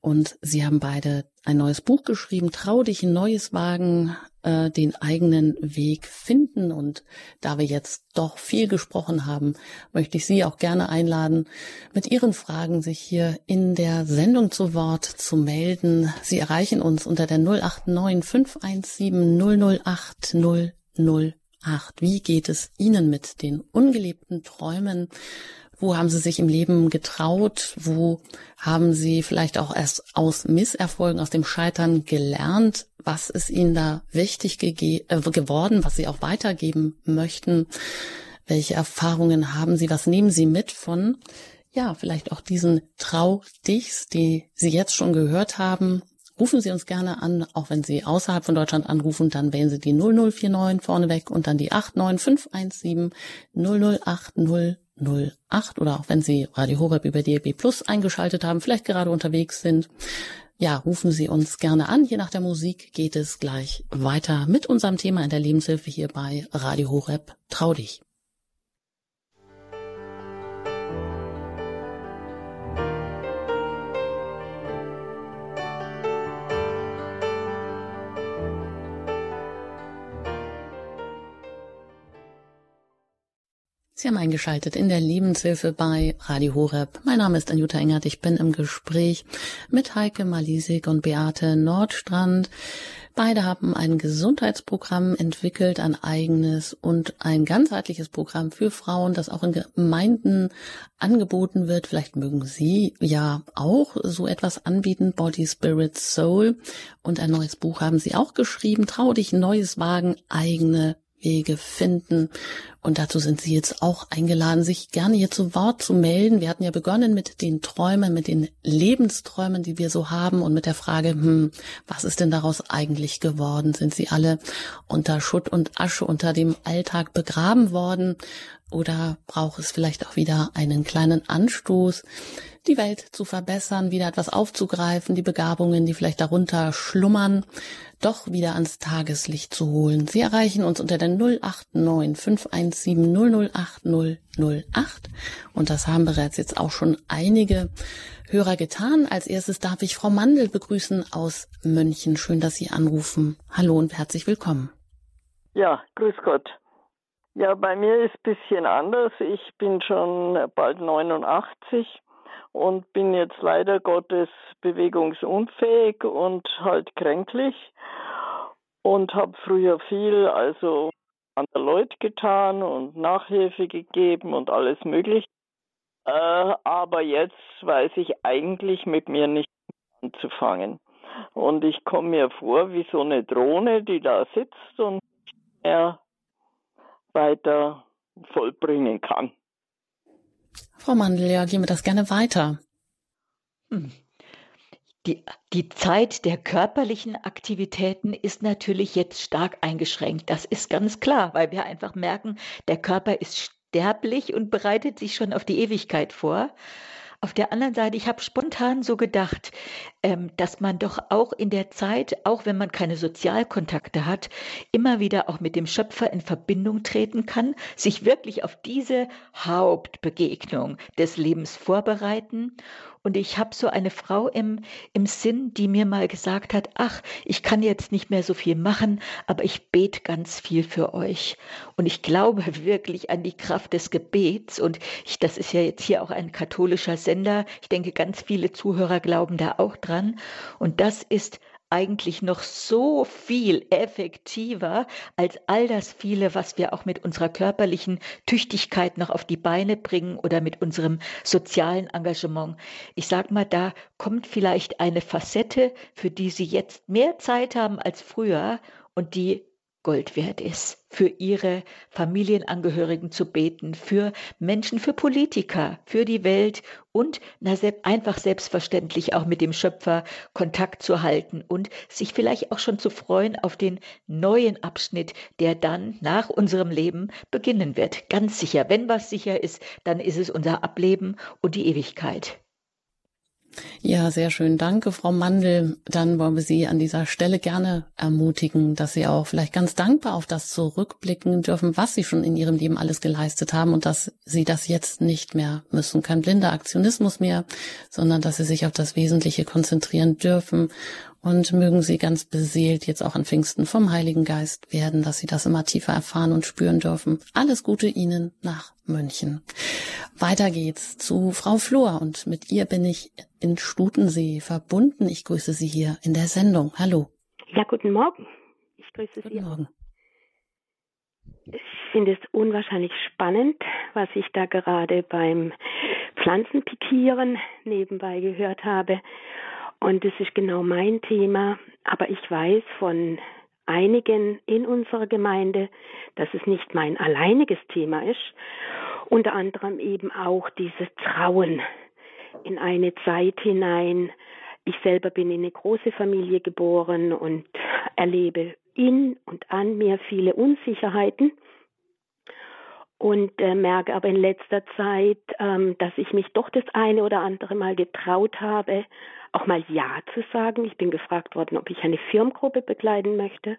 Und sie haben beide ein neues Buch geschrieben, Trau dich ein neues Wagen, äh, den eigenen Weg finden. Und da wir jetzt doch viel gesprochen haben, möchte ich Sie auch gerne einladen, mit Ihren Fragen sich hier in der Sendung zu Wort zu melden. Sie erreichen uns unter der 089 517 008 008. Wie geht es Ihnen mit den ungelebten Träumen? Wo haben Sie sich im Leben getraut? Wo haben Sie vielleicht auch erst aus Misserfolgen, aus dem Scheitern gelernt? Was ist Ihnen da wichtig äh, geworden, was Sie auch weitergeben möchten? Welche Erfahrungen haben Sie? Was nehmen Sie mit von, ja, vielleicht auch diesen Trau-Dichs, die Sie jetzt schon gehört haben? Rufen Sie uns gerne an, auch wenn Sie außerhalb von Deutschland anrufen, dann wählen Sie die 0049 vorneweg und dann die 89517 008 08 oder auch wenn Sie Radio Horeb über DAB Plus eingeschaltet haben, vielleicht gerade unterwegs sind. Ja, rufen Sie uns gerne an. Je nach der Musik geht es gleich weiter mit unserem Thema in der Lebenshilfe hier bei Radio Horeb. Trau dich. Sie haben eingeschaltet in der Lebenshilfe bei Radio Horeb. Mein Name ist Anjuta Engert. Ich bin im Gespräch mit Heike Malisik und Beate Nordstrand. Beide haben ein Gesundheitsprogramm entwickelt, ein eigenes und ein ganzheitliches Programm für Frauen, das auch in Gemeinden angeboten wird. Vielleicht mögen Sie ja auch so etwas anbieten, Body, Spirit, Soul. Und ein neues Buch haben Sie auch geschrieben, Trau dich, neues Wagen, eigene Wege finden. Und dazu sind Sie jetzt auch eingeladen, sich gerne hier zu Wort zu melden. Wir hatten ja begonnen mit den Träumen, mit den Lebensträumen, die wir so haben und mit der Frage, hm, was ist denn daraus eigentlich geworden? Sind sie alle unter Schutt und Asche unter dem Alltag begraben worden? Oder braucht es vielleicht auch wieder einen kleinen Anstoß? die Welt zu verbessern, wieder etwas aufzugreifen, die Begabungen, die vielleicht darunter schlummern, doch wieder ans Tageslicht zu holen. Sie erreichen uns unter der 089 517 008 008 und das haben bereits jetzt auch schon einige Hörer getan. Als erstes darf ich Frau Mandel begrüßen aus München. Schön, dass Sie anrufen. Hallo und herzlich willkommen. Ja, grüß Gott. Ja, bei mir ist ein bisschen anders. Ich bin schon bald 89 und bin jetzt leider Gottes bewegungsunfähig und halt kränklich und habe früher viel, also andere Leute getan und Nachhilfe gegeben und alles mögliche. Äh, aber jetzt weiß ich eigentlich mit mir nicht anzufangen. Und ich komme mir vor wie so eine Drohne, die da sitzt und nicht mehr weiter vollbringen kann. Frau Mandel, ja, gehen wir das gerne weiter. Hm. Die, die Zeit der körperlichen Aktivitäten ist natürlich jetzt stark eingeschränkt. Das ist ganz klar, weil wir einfach merken, der Körper ist sterblich und bereitet sich schon auf die Ewigkeit vor. Auf der anderen Seite, ich habe spontan so gedacht, ähm, dass man doch auch in der Zeit, auch wenn man keine Sozialkontakte hat, immer wieder auch mit dem Schöpfer in Verbindung treten kann, sich wirklich auf diese Hauptbegegnung des Lebens vorbereiten und ich habe so eine Frau im, im Sinn, die mir mal gesagt hat, ach, ich kann jetzt nicht mehr so viel machen, aber ich bete ganz viel für euch. Und ich glaube wirklich an die Kraft des Gebets. Und ich, das ist ja jetzt hier auch ein katholischer Sender. Ich denke, ganz viele Zuhörer glauben da auch dran. Und das ist eigentlich noch so viel effektiver als all das viele, was wir auch mit unserer körperlichen Tüchtigkeit noch auf die Beine bringen oder mit unserem sozialen Engagement. Ich sag mal, da kommt vielleicht eine Facette, für die Sie jetzt mehr Zeit haben als früher und die Gold wert ist, für ihre Familienangehörigen zu beten, für Menschen, für Politiker, für die Welt und na, einfach selbstverständlich auch mit dem Schöpfer Kontakt zu halten und sich vielleicht auch schon zu freuen auf den neuen Abschnitt, der dann nach unserem Leben beginnen wird. Ganz sicher, wenn was sicher ist, dann ist es unser Ableben und die Ewigkeit. Ja, sehr schön. Danke, Frau Mandel. Dann wollen wir Sie an dieser Stelle gerne ermutigen, dass Sie auch vielleicht ganz dankbar auf das zurückblicken dürfen, was Sie schon in Ihrem Leben alles geleistet haben und dass Sie das jetzt nicht mehr müssen. Kein blinder Aktionismus mehr, sondern dass Sie sich auf das Wesentliche konzentrieren dürfen und mögen Sie ganz beseelt jetzt auch an Pfingsten vom Heiligen Geist werden, dass Sie das immer tiefer erfahren und spüren dürfen. Alles Gute Ihnen nach München. Weiter geht's zu Frau Flor und mit ihr bin ich in Stutensee verbunden. Ich grüße Sie hier in der Sendung. Hallo. Ja, guten Morgen. Ich grüße guten Sie. Guten Morgen. Ich finde es unwahrscheinlich spannend, was ich da gerade beim Pflanzenpikieren nebenbei gehört habe. Und das ist genau mein Thema. Aber ich weiß von einigen in unserer Gemeinde, dass es nicht mein alleiniges Thema ist. Unter anderem eben auch dieses Trauen in eine Zeit hinein. Ich selber bin in eine große Familie geboren und erlebe in und an mir viele Unsicherheiten und äh, merke aber in letzter Zeit, ähm, dass ich mich doch das eine oder andere Mal getraut habe, auch mal Ja zu sagen. Ich bin gefragt worden, ob ich eine Firmengruppe begleiten möchte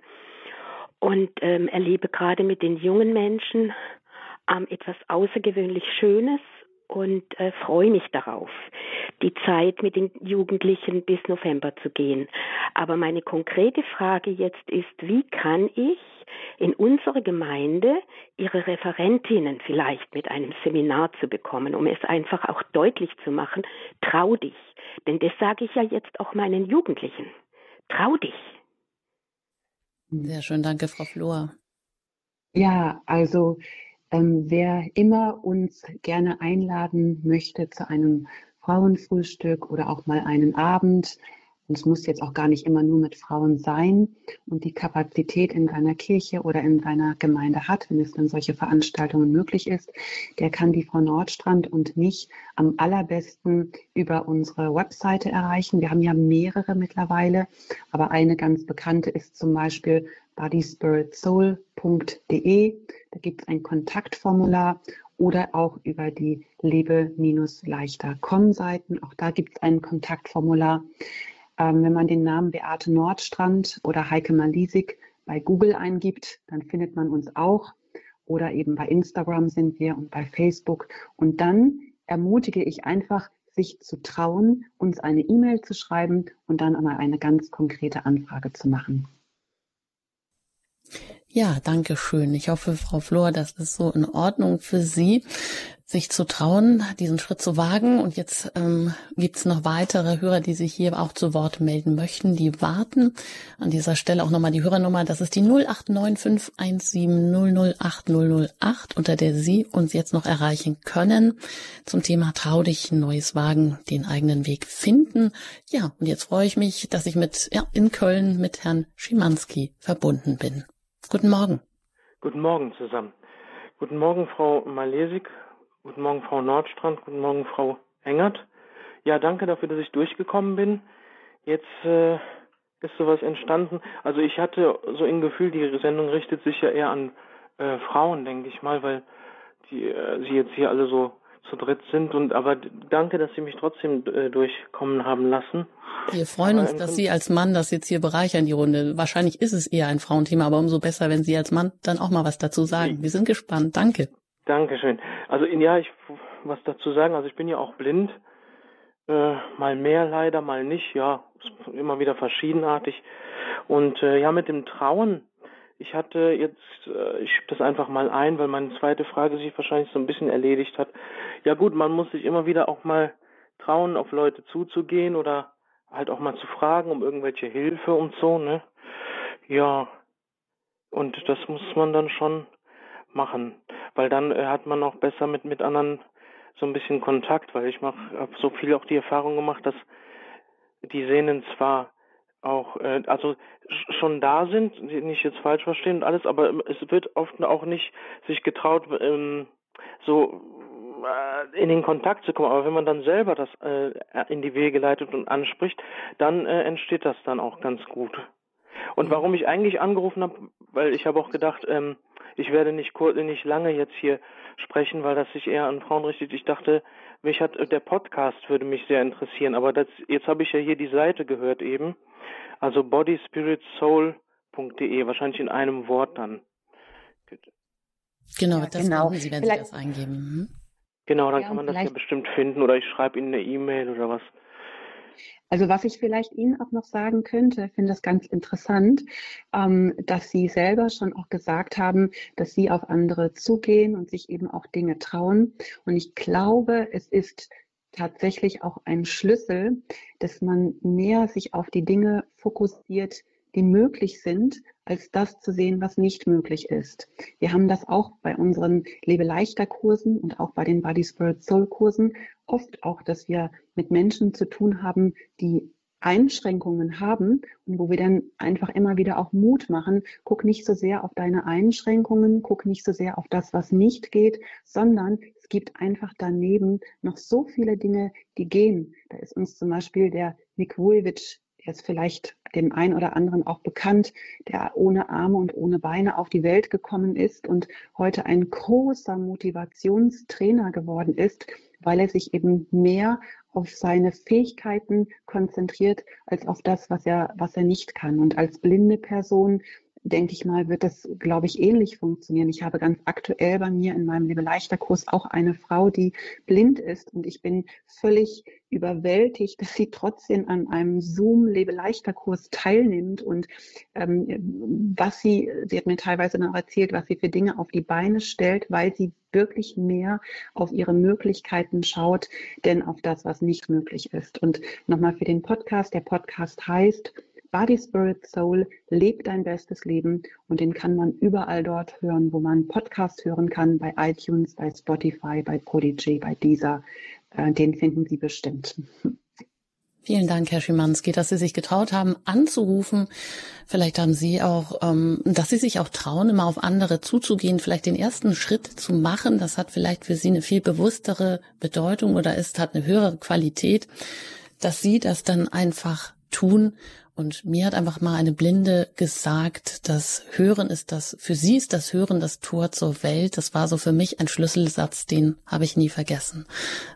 und ähm, erlebe gerade mit den jungen Menschen ähm, etwas außergewöhnlich Schönes und äh, freue mich darauf, die Zeit mit den Jugendlichen bis November zu gehen. Aber meine konkrete Frage jetzt ist, wie kann ich in unserer Gemeinde ihre Referentinnen vielleicht mit einem Seminar zu bekommen, um es einfach auch deutlich zu machen, trau dich. Denn das sage ich ja jetzt auch meinen Jugendlichen. Trau dich. Sehr schön, danke, Frau Flor. Ja, also ähm, wer immer uns gerne einladen möchte zu einem Frauenfrühstück oder auch mal einen Abend, und es muss jetzt auch gar nicht immer nur mit Frauen sein und die Kapazität in deiner Kirche oder in deiner Gemeinde hat, wenn es dann solche Veranstaltungen möglich ist, der kann die Frau Nordstrand und mich am allerbesten über unsere Webseite erreichen. Wir haben ja mehrere mittlerweile, aber eine ganz bekannte ist zum Beispiel bodyspiritsoul.de. Da gibt es ein Kontaktformular oder auch über die lebe-leichter.com-Seiten. Auch da gibt es ein Kontaktformular. Ähm, wenn man den Namen Beate Nordstrand oder Heike Malisik bei Google eingibt, dann findet man uns auch. Oder eben bei Instagram sind wir und bei Facebook. Und dann ermutige ich einfach, sich zu trauen, uns eine E-Mail zu schreiben und dann einmal eine ganz konkrete Anfrage zu machen. Ja, danke schön. Ich hoffe, Frau Flor, das ist so in Ordnung für Sie. sich zu trauen, diesen Schritt zu wagen. Und jetzt ähm, gibt es noch weitere Hörer, die sich hier auch zu Wort melden möchten, die warten. An dieser Stelle auch nochmal die Hörernummer, das ist die 089517008008, unter der Sie uns jetzt noch erreichen können zum Thema Trau dich, neues Wagen, den eigenen Weg finden. Ja, und jetzt freue ich mich, dass ich mit ja, in Köln mit Herrn Schimanski verbunden bin. Guten Morgen. Guten Morgen zusammen. Guten Morgen, Frau Malesik Guten Morgen, Frau Nordstrand. Guten Morgen, Frau Engert. Ja, danke dafür, dass ich durchgekommen bin. Jetzt äh, ist sowas entstanden. Also ich hatte so ein Gefühl, die Sendung richtet sich ja eher an äh, Frauen, denke ich mal, weil die äh, sie jetzt hier alle so zu dritt sind. Und aber danke, dass Sie mich trotzdem äh, durchkommen haben lassen. Wir freuen uns, dass Sie als Mann das jetzt hier bereichern, die Runde. Wahrscheinlich ist es eher ein Frauenthema, aber umso besser, wenn Sie als Mann dann auch mal was dazu sagen. Wir sind gespannt. Danke. Dankeschön. Also ja, ich was dazu sagen. Also ich bin ja auch blind. Äh, mal mehr leider, mal nicht. Ja, immer wieder verschiedenartig. Und äh, ja, mit dem Trauen. Ich hatte jetzt, äh, ich schiebe das einfach mal ein, weil meine zweite Frage sich wahrscheinlich so ein bisschen erledigt hat. Ja gut, man muss sich immer wieder auch mal trauen, auf Leute zuzugehen oder halt auch mal zu fragen um irgendwelche Hilfe und so, ne? Ja. Und das muss man dann schon machen, weil dann äh, hat man auch besser mit mit anderen so ein bisschen Kontakt, weil ich mach habe so viel auch die Erfahrung gemacht, dass die Sehnen zwar auch äh, also schon da sind, nicht jetzt falsch verstehen und alles, aber es wird oft auch nicht sich getraut ähm, so äh, in den Kontakt zu kommen. Aber wenn man dann selber das äh, in die Wege leitet und anspricht, dann äh, entsteht das dann auch ganz gut. Und warum ich eigentlich angerufen habe, weil ich habe auch gedacht, ähm, ich werde nicht, nicht lange jetzt hier sprechen, weil das sich eher an Frauen richtet. Ich dachte, mich hat der Podcast würde mich sehr interessieren, aber das, jetzt habe ich ja hier die Seite gehört eben, also bodyspiritsoul.de, wahrscheinlich in einem Wort dann. Genau, ja, das genau. Sie, wenn vielleicht, Sie das eingeben. Mhm. Genau, dann ja, kann man das ja bestimmt finden oder ich schreibe Ihnen eine E-Mail oder was. Also was ich vielleicht Ihnen auch noch sagen könnte, finde das ganz interessant, ähm, dass Sie selber schon auch gesagt haben, dass Sie auf andere zugehen und sich eben auch Dinge trauen. Und ich glaube, es ist tatsächlich auch ein Schlüssel, dass man mehr sich auf die Dinge fokussiert, die möglich sind, als das zu sehen, was nicht möglich ist. Wir haben das auch bei unseren Lebe leichter Kursen und auch bei den Body Spirit Soul Kursen oft auch, dass wir mit Menschen zu tun haben, die Einschränkungen haben und wo wir dann einfach immer wieder auch Mut machen, guck nicht so sehr auf deine Einschränkungen, guck nicht so sehr auf das, was nicht geht, sondern es gibt einfach daneben noch so viele Dinge, die gehen. Da ist uns zum Beispiel der Nick Vujicic der ist vielleicht dem einen oder anderen auch bekannt, der ohne Arme und ohne Beine auf die Welt gekommen ist und heute ein großer Motivationstrainer geworden ist, weil er sich eben mehr auf seine Fähigkeiten konzentriert als auf das, was er, was er nicht kann. Und als blinde Person denke ich mal, wird das, glaube ich, ähnlich funktionieren. Ich habe ganz aktuell bei mir in meinem Lebeleichter-Kurs auch eine Frau, die blind ist und ich bin völlig überwältigt, (laughs) dass sie trotzdem an einem Zoom-Lebeleichter-Kurs teilnimmt und ähm, was sie, sie hat mir teilweise noch erzählt, was sie für Dinge auf die Beine stellt, weil sie wirklich mehr auf ihre Möglichkeiten schaut, denn auf das, was nicht möglich ist. Und nochmal für den Podcast, der Podcast heißt, Body, Spirit, Soul, lebt dein bestes Leben und den kann man überall dort hören, wo man Podcast hören kann, bei iTunes, bei Spotify, bei Prodigy, bei Deezer. Äh, den finden Sie bestimmt. Vielen Dank, Herr Schimanski, dass Sie sich getraut haben, anzurufen. Vielleicht haben Sie auch, ähm, dass Sie sich auch trauen, immer auf andere zuzugehen, vielleicht den ersten Schritt zu machen. Das hat vielleicht für Sie eine viel bewusstere Bedeutung oder ist, hat eine höhere Qualität, dass Sie das dann einfach tun und mir hat einfach mal eine Blinde gesagt, das Hören ist das, für sie ist das Hören das Tor zur Welt. Das war so für mich ein Schlüsselsatz, den habe ich nie vergessen.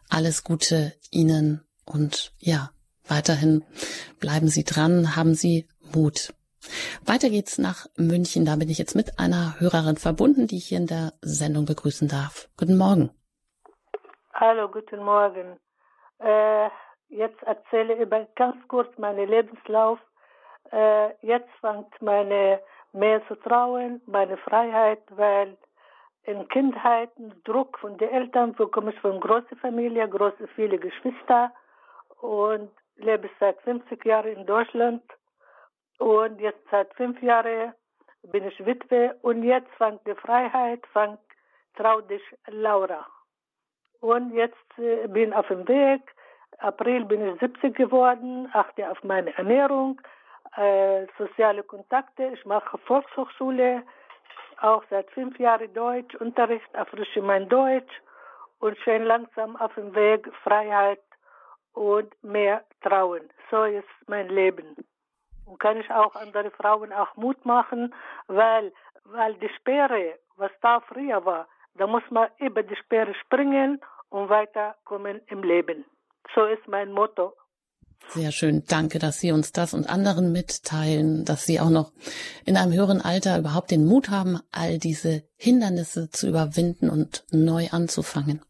Alles Gute Ihnen und ja, weiterhin bleiben Sie dran, haben Sie Mut. Weiter geht's nach München. Da bin ich jetzt mit einer Hörerin verbunden, die ich hier in der Sendung begrüßen darf. Guten Morgen. Hallo, guten Morgen. Äh, jetzt erzähle ich über ganz kurz meinen Lebenslauf. Äh, jetzt fängt meine mehr zu trauen, meine Freiheit, weil in Kindheit Druck von den Eltern, so komme ich von großer Familie, große viele Geschwister und lebe seit 50 Jahren in Deutschland und jetzt seit fünf Jahren bin ich Witwe und jetzt fängt die Freiheit, fängt trau dich Laura. Und jetzt äh, bin auf dem Weg. April bin ich 70 geworden, achte auf meine Ernährung, äh, soziale Kontakte. Ich mache Volkshochschule, auch seit fünf Jahren Deutsch, Unterricht, erfrische mein Deutsch und schön langsam auf dem Weg Freiheit und mehr Trauen. So ist mein Leben. Und kann ich auch andere Frauen auch Mut machen, weil, weil die Sperre, was da früher war, da muss man über die Sperre springen und weiterkommen im Leben. So ist mein Motto. Sehr schön. Danke, dass Sie uns das und anderen mitteilen, dass Sie auch noch in einem höheren Alter überhaupt den Mut haben, all diese Hindernisse zu überwinden und neu anzufangen.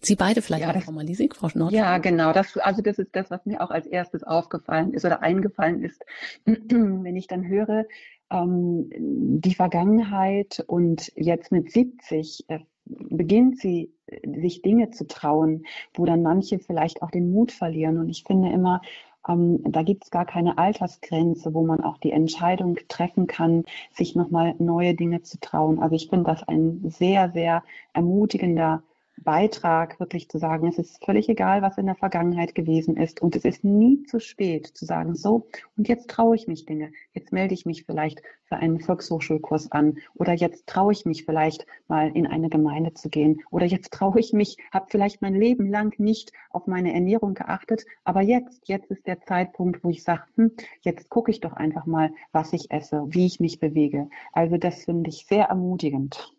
Sie beide vielleicht, ja, das, Frau Malisik, Frau Nord. Ja, genau. Das, also das ist das, was mir auch als erstes aufgefallen ist oder eingefallen ist, (clears throat) wenn ich dann höre, ähm, die Vergangenheit und jetzt mit 70 äh, beginnt sie, sich Dinge zu trauen, wo dann manche vielleicht auch den Mut verlieren. Und ich finde immer, ähm, da gibt es gar keine Altersgrenze, wo man auch die Entscheidung treffen kann, sich nochmal neue Dinge zu trauen. Also ich finde das ein sehr, sehr ermutigender Beitrag, wirklich zu sagen, es ist völlig egal, was in der Vergangenheit gewesen ist. Und es ist nie zu spät zu sagen, so, und jetzt traue ich mich Dinge. Jetzt melde ich mich vielleicht für einen Volkshochschulkurs an. Oder jetzt traue ich mich vielleicht mal in eine Gemeinde zu gehen. Oder jetzt traue ich mich, habe vielleicht mein Leben lang nicht auf meine Ernährung geachtet. Aber jetzt, jetzt ist der Zeitpunkt, wo ich sage, hm, jetzt gucke ich doch einfach mal, was ich esse, wie ich mich bewege. Also das finde ich sehr ermutigend.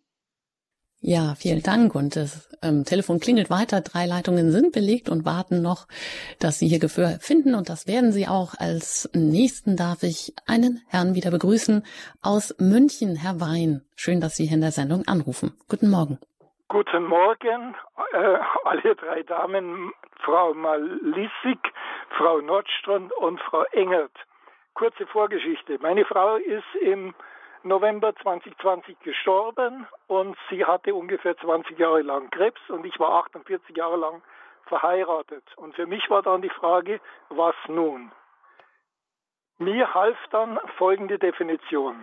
Ja, vielen Dank. Und das ähm, Telefon klingelt weiter. Drei Leitungen sind belegt und warten noch, dass Sie hier Gehör finden. Und das werden Sie auch. Als nächsten darf ich einen Herrn wieder begrüßen aus München, Herr Wein. Schön, dass Sie hier in der Sendung anrufen. Guten Morgen. Guten Morgen, äh, alle drei Damen, Frau Malissig, Frau Nordstrand und Frau Engert. Kurze Vorgeschichte. Meine Frau ist im November 2020 gestorben und sie hatte ungefähr 20 Jahre lang Krebs und ich war 48 Jahre lang verheiratet. Und für mich war dann die Frage, was nun? Mir half dann folgende Definition.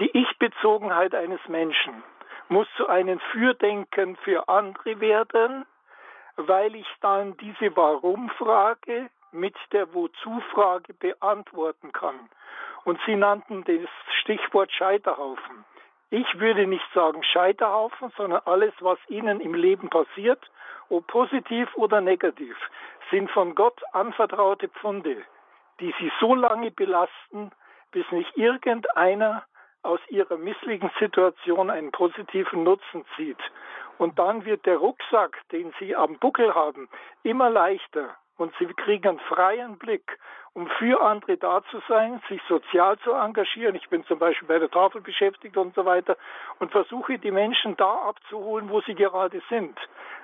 Die Ich-Bezogenheit eines Menschen muss zu einem Fürdenken für andere werden, weil ich dann diese Warum-Frage mit der Wozu-Frage beantworten kann. Und Sie nannten das Stichwort Scheiterhaufen. Ich würde nicht sagen Scheiterhaufen, sondern alles, was Ihnen im Leben passiert, ob positiv oder negativ, sind von Gott anvertraute Pfunde, die Sie so lange belasten, bis nicht irgendeiner aus Ihrer misslichen Situation einen positiven Nutzen zieht. Und dann wird der Rucksack, den Sie am Buckel haben, immer leichter und Sie kriegen einen freien Blick um für andere da zu sein, sich sozial zu engagieren. Ich bin zum Beispiel bei der Tafel beschäftigt und so weiter und versuche die Menschen da abzuholen, wo sie gerade sind.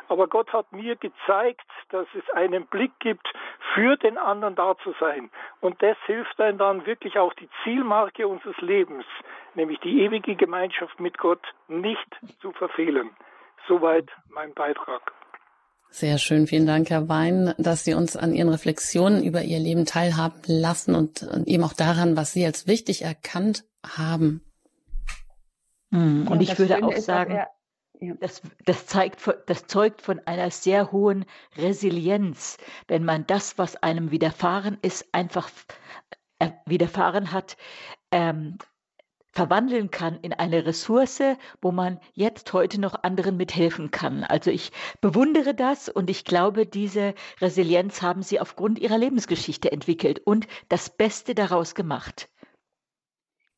Aber Gott hat mir gezeigt, dass es einen Blick gibt, für den anderen da zu sein. Und das hilft einem dann wirklich auch die Zielmarke unseres Lebens, nämlich die ewige Gemeinschaft mit Gott, nicht zu verfehlen. Soweit mein Beitrag. Sehr schön. Vielen Dank, Herr Wein, dass Sie uns an Ihren Reflexionen über Ihr Leben teilhaben lassen und, eben auch daran, was Sie als wichtig erkannt haben. Hm, und ja, ich würde auch sagen, ja. das, das, zeigt, das zeugt von einer sehr hohen Resilienz, wenn man das, was einem widerfahren ist, einfach äh, widerfahren hat, ähm, verwandeln kann in eine Ressource, wo man jetzt heute noch anderen mithelfen kann. Also ich bewundere das und ich glaube, diese Resilienz haben Sie aufgrund Ihrer Lebensgeschichte entwickelt und das Beste daraus gemacht.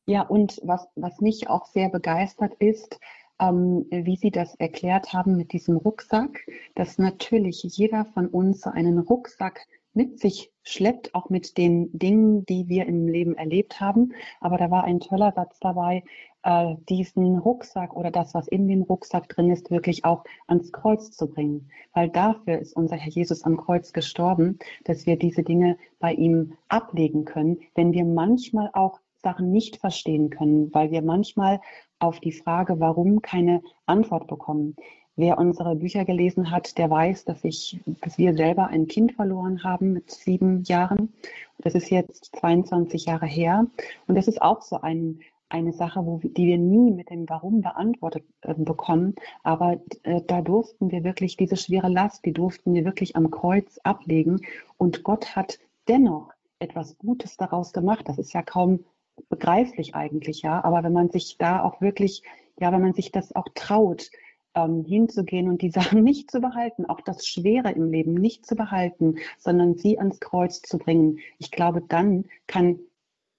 Ja, und was, was mich auch sehr begeistert ist, ähm, wie Sie das erklärt haben mit diesem Rucksack, dass natürlich jeder von uns einen Rucksack mit sich schleppt, auch mit den Dingen, die wir im Leben erlebt haben. Aber da war ein toller Satz dabei, äh, diesen Rucksack oder das, was in dem Rucksack drin ist, wirklich auch ans Kreuz zu bringen. Weil dafür ist unser Herr Jesus am Kreuz gestorben, dass wir diese Dinge bei ihm ablegen können, wenn wir manchmal auch Sachen nicht verstehen können, weil wir manchmal auf die Frage, warum keine Antwort bekommen. Wer unsere Bücher gelesen hat, der weiß, dass ich, dass wir selber ein Kind verloren haben mit sieben Jahren. Das ist jetzt 22 Jahre her. Und das ist auch so ein, eine Sache, wo, die wir nie mit dem Warum beantwortet äh, bekommen. Aber äh, da durften wir wirklich diese schwere Last, die durften wir wirklich am Kreuz ablegen. Und Gott hat dennoch etwas Gutes daraus gemacht. Das ist ja kaum begreiflich eigentlich, ja. Aber wenn man sich da auch wirklich, ja, wenn man sich das auch traut, ähm, hinzugehen und die (laughs) Sachen nicht zu behalten, auch das Schwere im Leben nicht zu behalten, sondern sie ans Kreuz zu bringen. Ich glaube, dann kann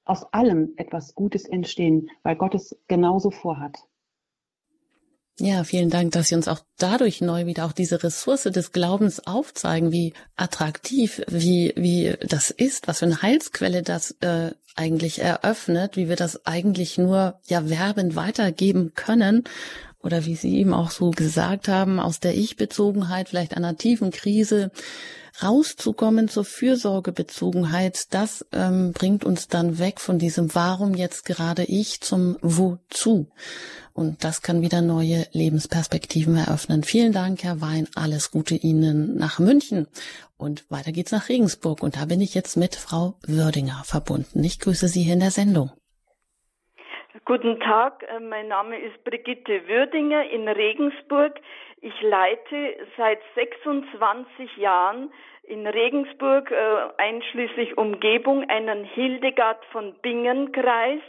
aus allem etwas Gutes entstehen, weil Gott es genauso vorhat. Ja, vielen Dank, dass Sie uns auch dadurch neu wieder auch diese Ressource des Glaubens aufzeigen, wie attraktiv, wie, wie das ist, was für eine Heilsquelle das äh, eigentlich eröffnet, wie wir das eigentlich nur ja werbend weitergeben können oder wie Sie eben auch so gesagt haben, aus der Ich-Bezogenheit, vielleicht einer tiefen Krise rauszukommen zur Fürsorgebezogenheit, das ähm, bringt uns dann weg von diesem Warum jetzt gerade ich zum Wozu. Und das kann wieder neue Lebensperspektiven eröffnen. Vielen Dank, Herr Wein. Alles Gute Ihnen nach München. Und weiter geht's nach Regensburg. Und da bin ich jetzt mit Frau Würdinger verbunden. Ich grüße Sie hier in der Sendung. Guten Tag, äh, mein Name ist Brigitte Würdinger in Regensburg. Ich leite seit 26 Jahren in Regensburg, äh, einschließlich Umgebung, einen Hildegard von Bingen Kreis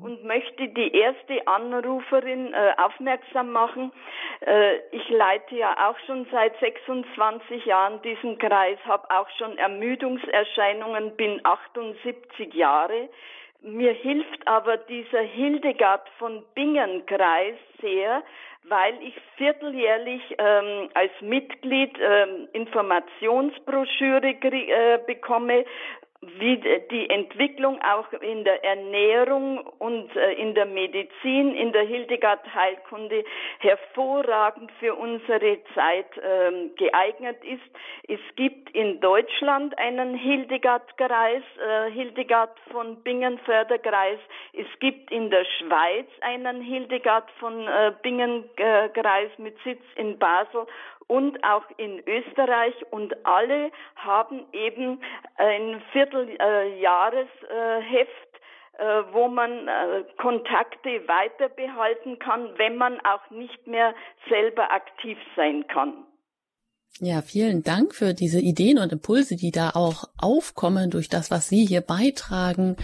und möchte die erste Anruferin äh, aufmerksam machen. Äh, ich leite ja auch schon seit 26 Jahren diesen Kreis, habe auch schon Ermüdungserscheinungen, bin 78 Jahre. Mir hilft aber dieser Hildegard von Bingen-Kreis sehr, weil ich vierteljährlich ähm, als Mitglied ähm, Informationsbroschüre äh, bekomme, wie die Entwicklung auch in der Ernährung und äh, in der Medizin, in der Hildegard Heilkunde hervorragend für unsere Zeit ähm, geeignet ist. Es gibt in Deutschland einen Hildegard-Kreis, äh, Hildegard von Bingen-Förderkreis. Es gibt in der Schweiz einen Hildegard von äh, Bingen-Kreis mit Sitz in Basel und auch in Österreich und alle haben eben ein Vierteljahresheft, äh, wo man äh, Kontakte weiter behalten kann, wenn man auch nicht mehr selber aktiv sein kann. Ja, vielen Dank für diese Ideen und Impulse, die da auch aufkommen durch das, was Sie hier beitragen.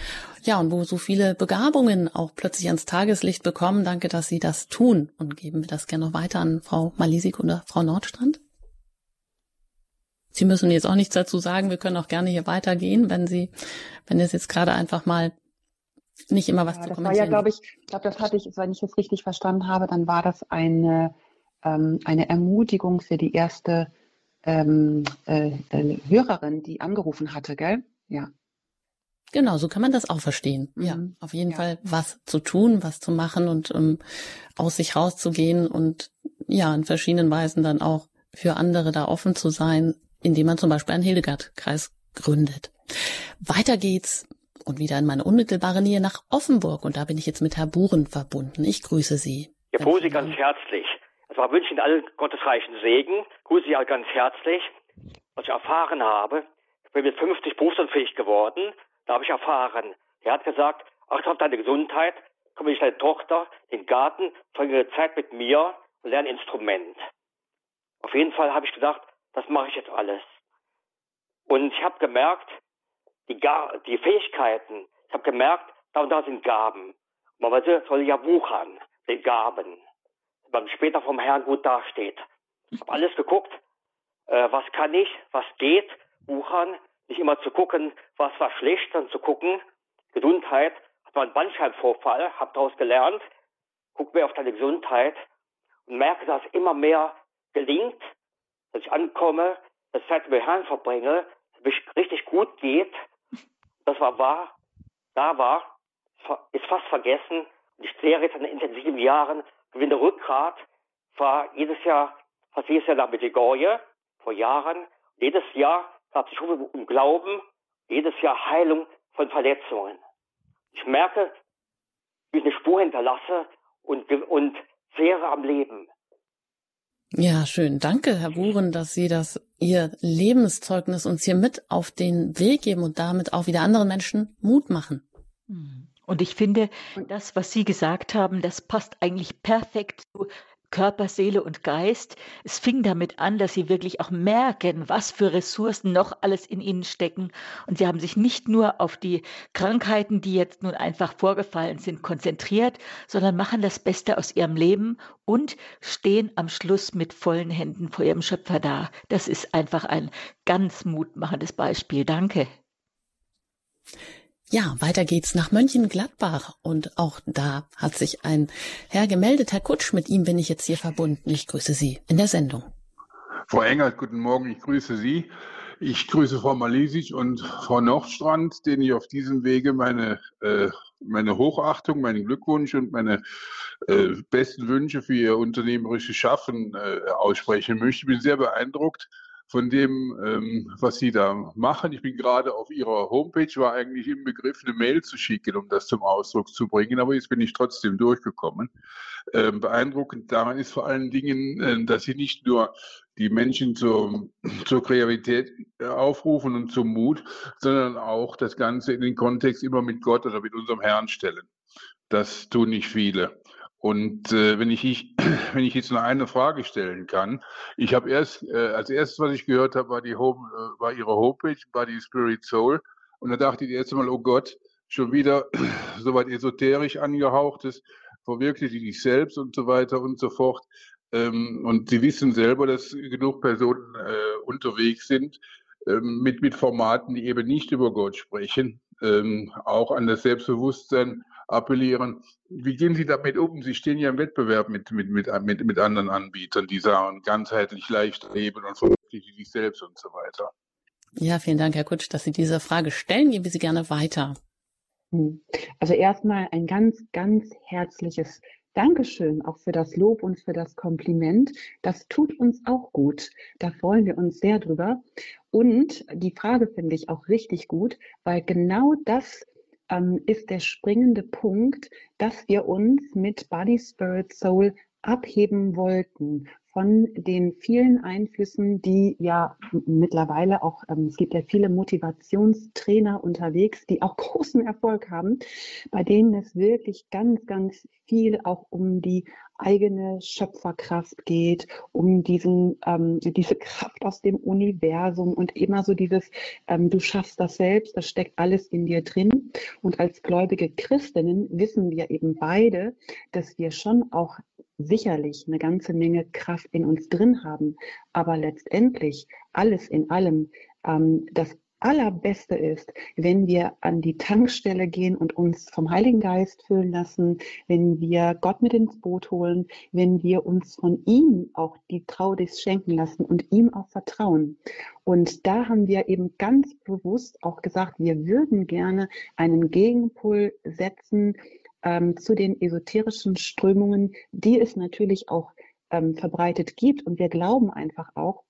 Ja, und wo so viele Begabungen auch plötzlich ans Tageslicht bekommen. Danke, dass Sie das tun. Und geben wir das gerne noch weiter an Frau Malisik oder Frau Nordstrand. Sie müssen jetzt auch nichts dazu sagen. Wir können auch gerne hier weitergehen, wenn Sie, wenn es jetzt gerade einfach mal nicht immer was ja, zu das kommentieren. War ja, glaube ich, ich glaube, das hatte ich, wenn ich es richtig verstanden habe, dann war das eine, ähm, eine Ermutigung für die erste ähm, äh, äh, Hörerin, die angerufen hatte, gell? Ja. Genau, so kann man das auch verstehen. Mhm. Ja, auf jeden ja. Fall was zu tun, was zu machen und um, ähm, aus sich rauszugehen und ja, in verschiedenen Weisen dann auch für andere da offen zu sein, indem man zum Beispiel einen Hildegard-Kreis gründet. Weiter geht's und wieder in meine unmittelbare Nähe nach Offenburg und da bin ich jetzt mit Herr Buren verbunden. Ich grüße Sie. Ich grüße Sie ganz herzlich. Zwar wünsche Ihnen allen gottesreichen Segen, grüße Sie alle ganz herzlich. Was ich erfahren habe, ich bin mit 50 berufsunfähig geworden, da habe ich erfahren, er hat gesagt, achte auf deine Gesundheit, komm ich deine Tochter, den Garten, verbringe Zeit mit mir und lerne Instrument. Auf jeden Fall habe ich gedacht, das mache ich jetzt alles. Und ich habe gemerkt, die, Gar die Fähigkeiten, ich habe gemerkt, da und da sind Gaben. Man soll ja wuchern, den Gaben man später vom Herrn gut dasteht. Ich habe alles geguckt, äh, was kann ich, was geht, wuchern, nicht immer zu gucken, was war schlecht, dann zu gucken, Gesundheit, hat man einen Bandscheibenvorfall, habe daraus gelernt, guck mehr auf deine Gesundheit und merke, dass immer mehr gelingt, dass ich ankomme, dass ich Zeit mit dem Herrn verbringe, dass es mich richtig gut geht. Das war wahr, da war, ist fast vergessen. Ich zehre jetzt in intensiven Jahren gewinne Rückgrat, war jedes Jahr, fast jedes Jahr nach Medjugorje, vor Jahren. Jedes Jahr gab es Schule um Glauben, jedes Jahr Heilung von Verletzungen. Ich merke, wie ich eine Spur hinterlasse und, und Seele am Leben. Ja, schön. Danke, Herr Buren, dass Sie das, Ihr Lebenszeugnis uns hier mit auf den Weg geben und damit auch wieder anderen Menschen Mut machen. Hm. Und ich finde, das, was Sie gesagt haben, das passt eigentlich perfekt zu Körper, Seele und Geist. Es fing damit an, dass sie wirklich auch merken, was für Ressourcen noch alles in ihnen stecken. Und sie haben sich nicht nur auf die Krankheiten, die jetzt nun einfach vorgefallen sind, konzentriert, sondern machen das Beste aus ihrem Leben und stehen am Schluss mit vollen Händen vor ihrem Schöpfer da. Das ist einfach ein ganz mutmachendes Beispiel. Danke. Ja, weiter geht's nach Mönchengladbach und auch da hat sich ein Herr gemeldet, Herr Kutsch, mit ihm bin ich jetzt hier verbunden. Ich grüße Sie in der Sendung. Frau Engert, guten Morgen, ich grüße Sie. Ich grüße Frau Malesic und Frau Nordstrand, denen ich auf diesem Wege meine, äh, meine Hochachtung, meinen Glückwunsch und meine äh, besten Wünsche für ihr unternehmerisches Schaffen äh, aussprechen möchte. Ich bin sehr beeindruckt von dem, ähm, was Sie da machen. Ich bin gerade auf Ihrer Homepage, war eigentlich im Begriff, eine Mail zu schicken, um das zum Ausdruck zu bringen, aber jetzt bin ich trotzdem durchgekommen. Ähm, beeindruckend daran ist vor allen Dingen, äh, dass Sie nicht nur die Menschen zur, zur Kreativität äh, aufrufen und zum Mut, sondern auch das Ganze in den Kontext immer mit Gott oder mit unserem Herrn stellen. Das tun nicht viele. Und äh, wenn, ich, ich, (clears throat) wenn ich jetzt nur eine Frage stellen kann, ich habe erst, äh, als erstes, was ich gehört habe, war, die äh, war ihre Homepage, Body Spirit Soul. Und da dachte ich erst einmal, oh Gott, schon wieder (clears throat) so weit esoterisch angehauchtes, verwirkliche dich selbst und so weiter und so fort. Ähm, und Sie wissen selber, dass genug Personen äh, unterwegs sind ähm, mit, mit Formaten, die eben nicht über Gott sprechen, ähm, auch an das Selbstbewusstsein appellieren. Wie gehen Sie damit um? Sie stehen ja im Wettbewerb mit, mit, mit, mit, mit anderen Anbietern, die sagen, ganzheitlich leicht leben und verwirklichen sich selbst und so weiter. Ja, vielen Dank, Herr Kutsch, dass Sie diese Frage stellen. Geben wir sie gerne weiter. Hm. Also erstmal ein ganz, ganz herzliches Dankeschön auch für das Lob und für das Kompliment. Das tut uns auch gut. Da freuen wir uns sehr drüber. Und die Frage finde ich auch richtig gut, weil genau das ähm, ist der springende Punkt, dass wir uns mit Body, Spirit, Soul abheben wollten von den vielen Einflüssen, die ja mittlerweile auch, ähm, es gibt ja viele Motivationstrainer unterwegs, die auch (laughs) großen Erfolg haben, bei denen es wirklich ganz, ganz viel auch um die eigene Schöpferkraft geht, um diesen, ähm, diese Kraft aus dem Universum und immer so dieses, ähm, du schaffst das selbst, das steckt alles in dir drin. Und als gläubige Christinnen wissen wir eben beide, dass wir schon auch sicherlich eine ganze Menge Kraft in uns drin haben, aber letztendlich alles in allem ähm, das Allerbeste ist, wenn wir an die Tankstelle gehen und uns vom Heiligen Geist füllen lassen, wenn wir Gott mit ins Boot holen, wenn wir uns von ihm auch die Traudis schenken lassen und ihm auch vertrauen. Und da haben wir eben ganz bewusst auch gesagt, wir würden gerne einen Gegenpol setzen ähm, zu den esoterischen Strömungen, die es natürlich auch ähm, verbreitet gibt. Und wir glauben einfach auch,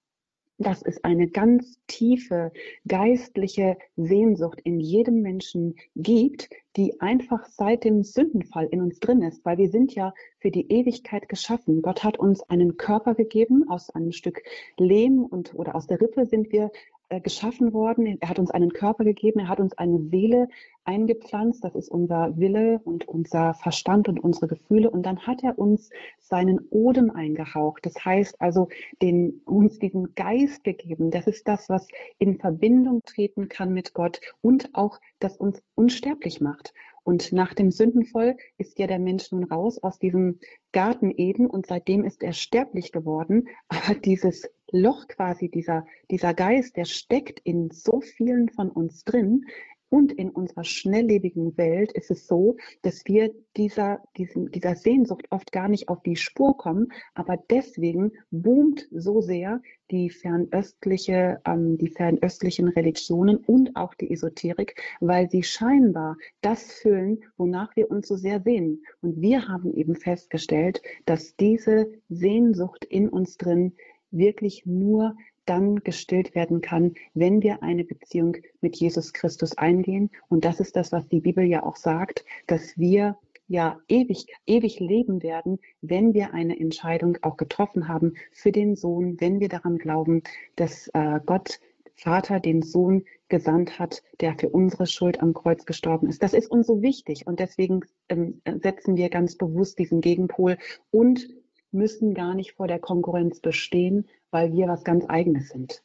dass es eine ganz tiefe geistliche Sehnsucht in jedem Menschen gibt, die einfach seit dem Sündenfall in uns drin ist, weil wir sind ja für die Ewigkeit geschaffen. Gott hat uns einen Körper gegeben aus einem Stück Lehm und oder aus der Rippe sind wir geschaffen worden. Er hat uns einen Körper gegeben, er hat uns eine Seele eingepflanzt, das ist unser Wille und unser Verstand und unsere Gefühle. Und dann hat er uns seinen Odem eingehaucht. Das heißt also, den, uns diesen Geist gegeben. Das ist das, was in Verbindung treten kann mit Gott und auch, das uns unsterblich macht. Und nach dem Sündenfall ist ja der Mensch nun raus aus diesem Garten Eden und seitdem ist er sterblich geworden. (laughs) Aber dieses Loch quasi, dieser, dieser Geist, der steckt in so vielen von uns drin. Und in unserer schnelllebigen Welt ist es so, dass wir dieser, diesen, dieser Sehnsucht oft gar nicht auf die Spur kommen. Aber deswegen boomt so sehr die fernöstliche, ähm, die fernöstlichen Religionen und auch die Esoterik, weil sie scheinbar das füllen, wonach wir uns so sehr sehnen. Und wir haben eben festgestellt, dass diese Sehnsucht in uns drin wirklich nur dann gestillt werden kann, wenn wir eine Beziehung mit Jesus Christus eingehen. Und das ist das, was die Bibel ja auch sagt, dass wir ja ewig, ewig leben werden, wenn wir eine Entscheidung auch getroffen haben für den Sohn, wenn wir daran glauben, dass äh, Gott Vater den Sohn gesandt hat, der für unsere Schuld am Kreuz gestorben ist. Das ist uns so wichtig und deswegen ähm, setzen wir ganz bewusst diesen Gegenpol und müssen gar nicht vor der Konkurrenz bestehen, weil wir was ganz eigenes sind.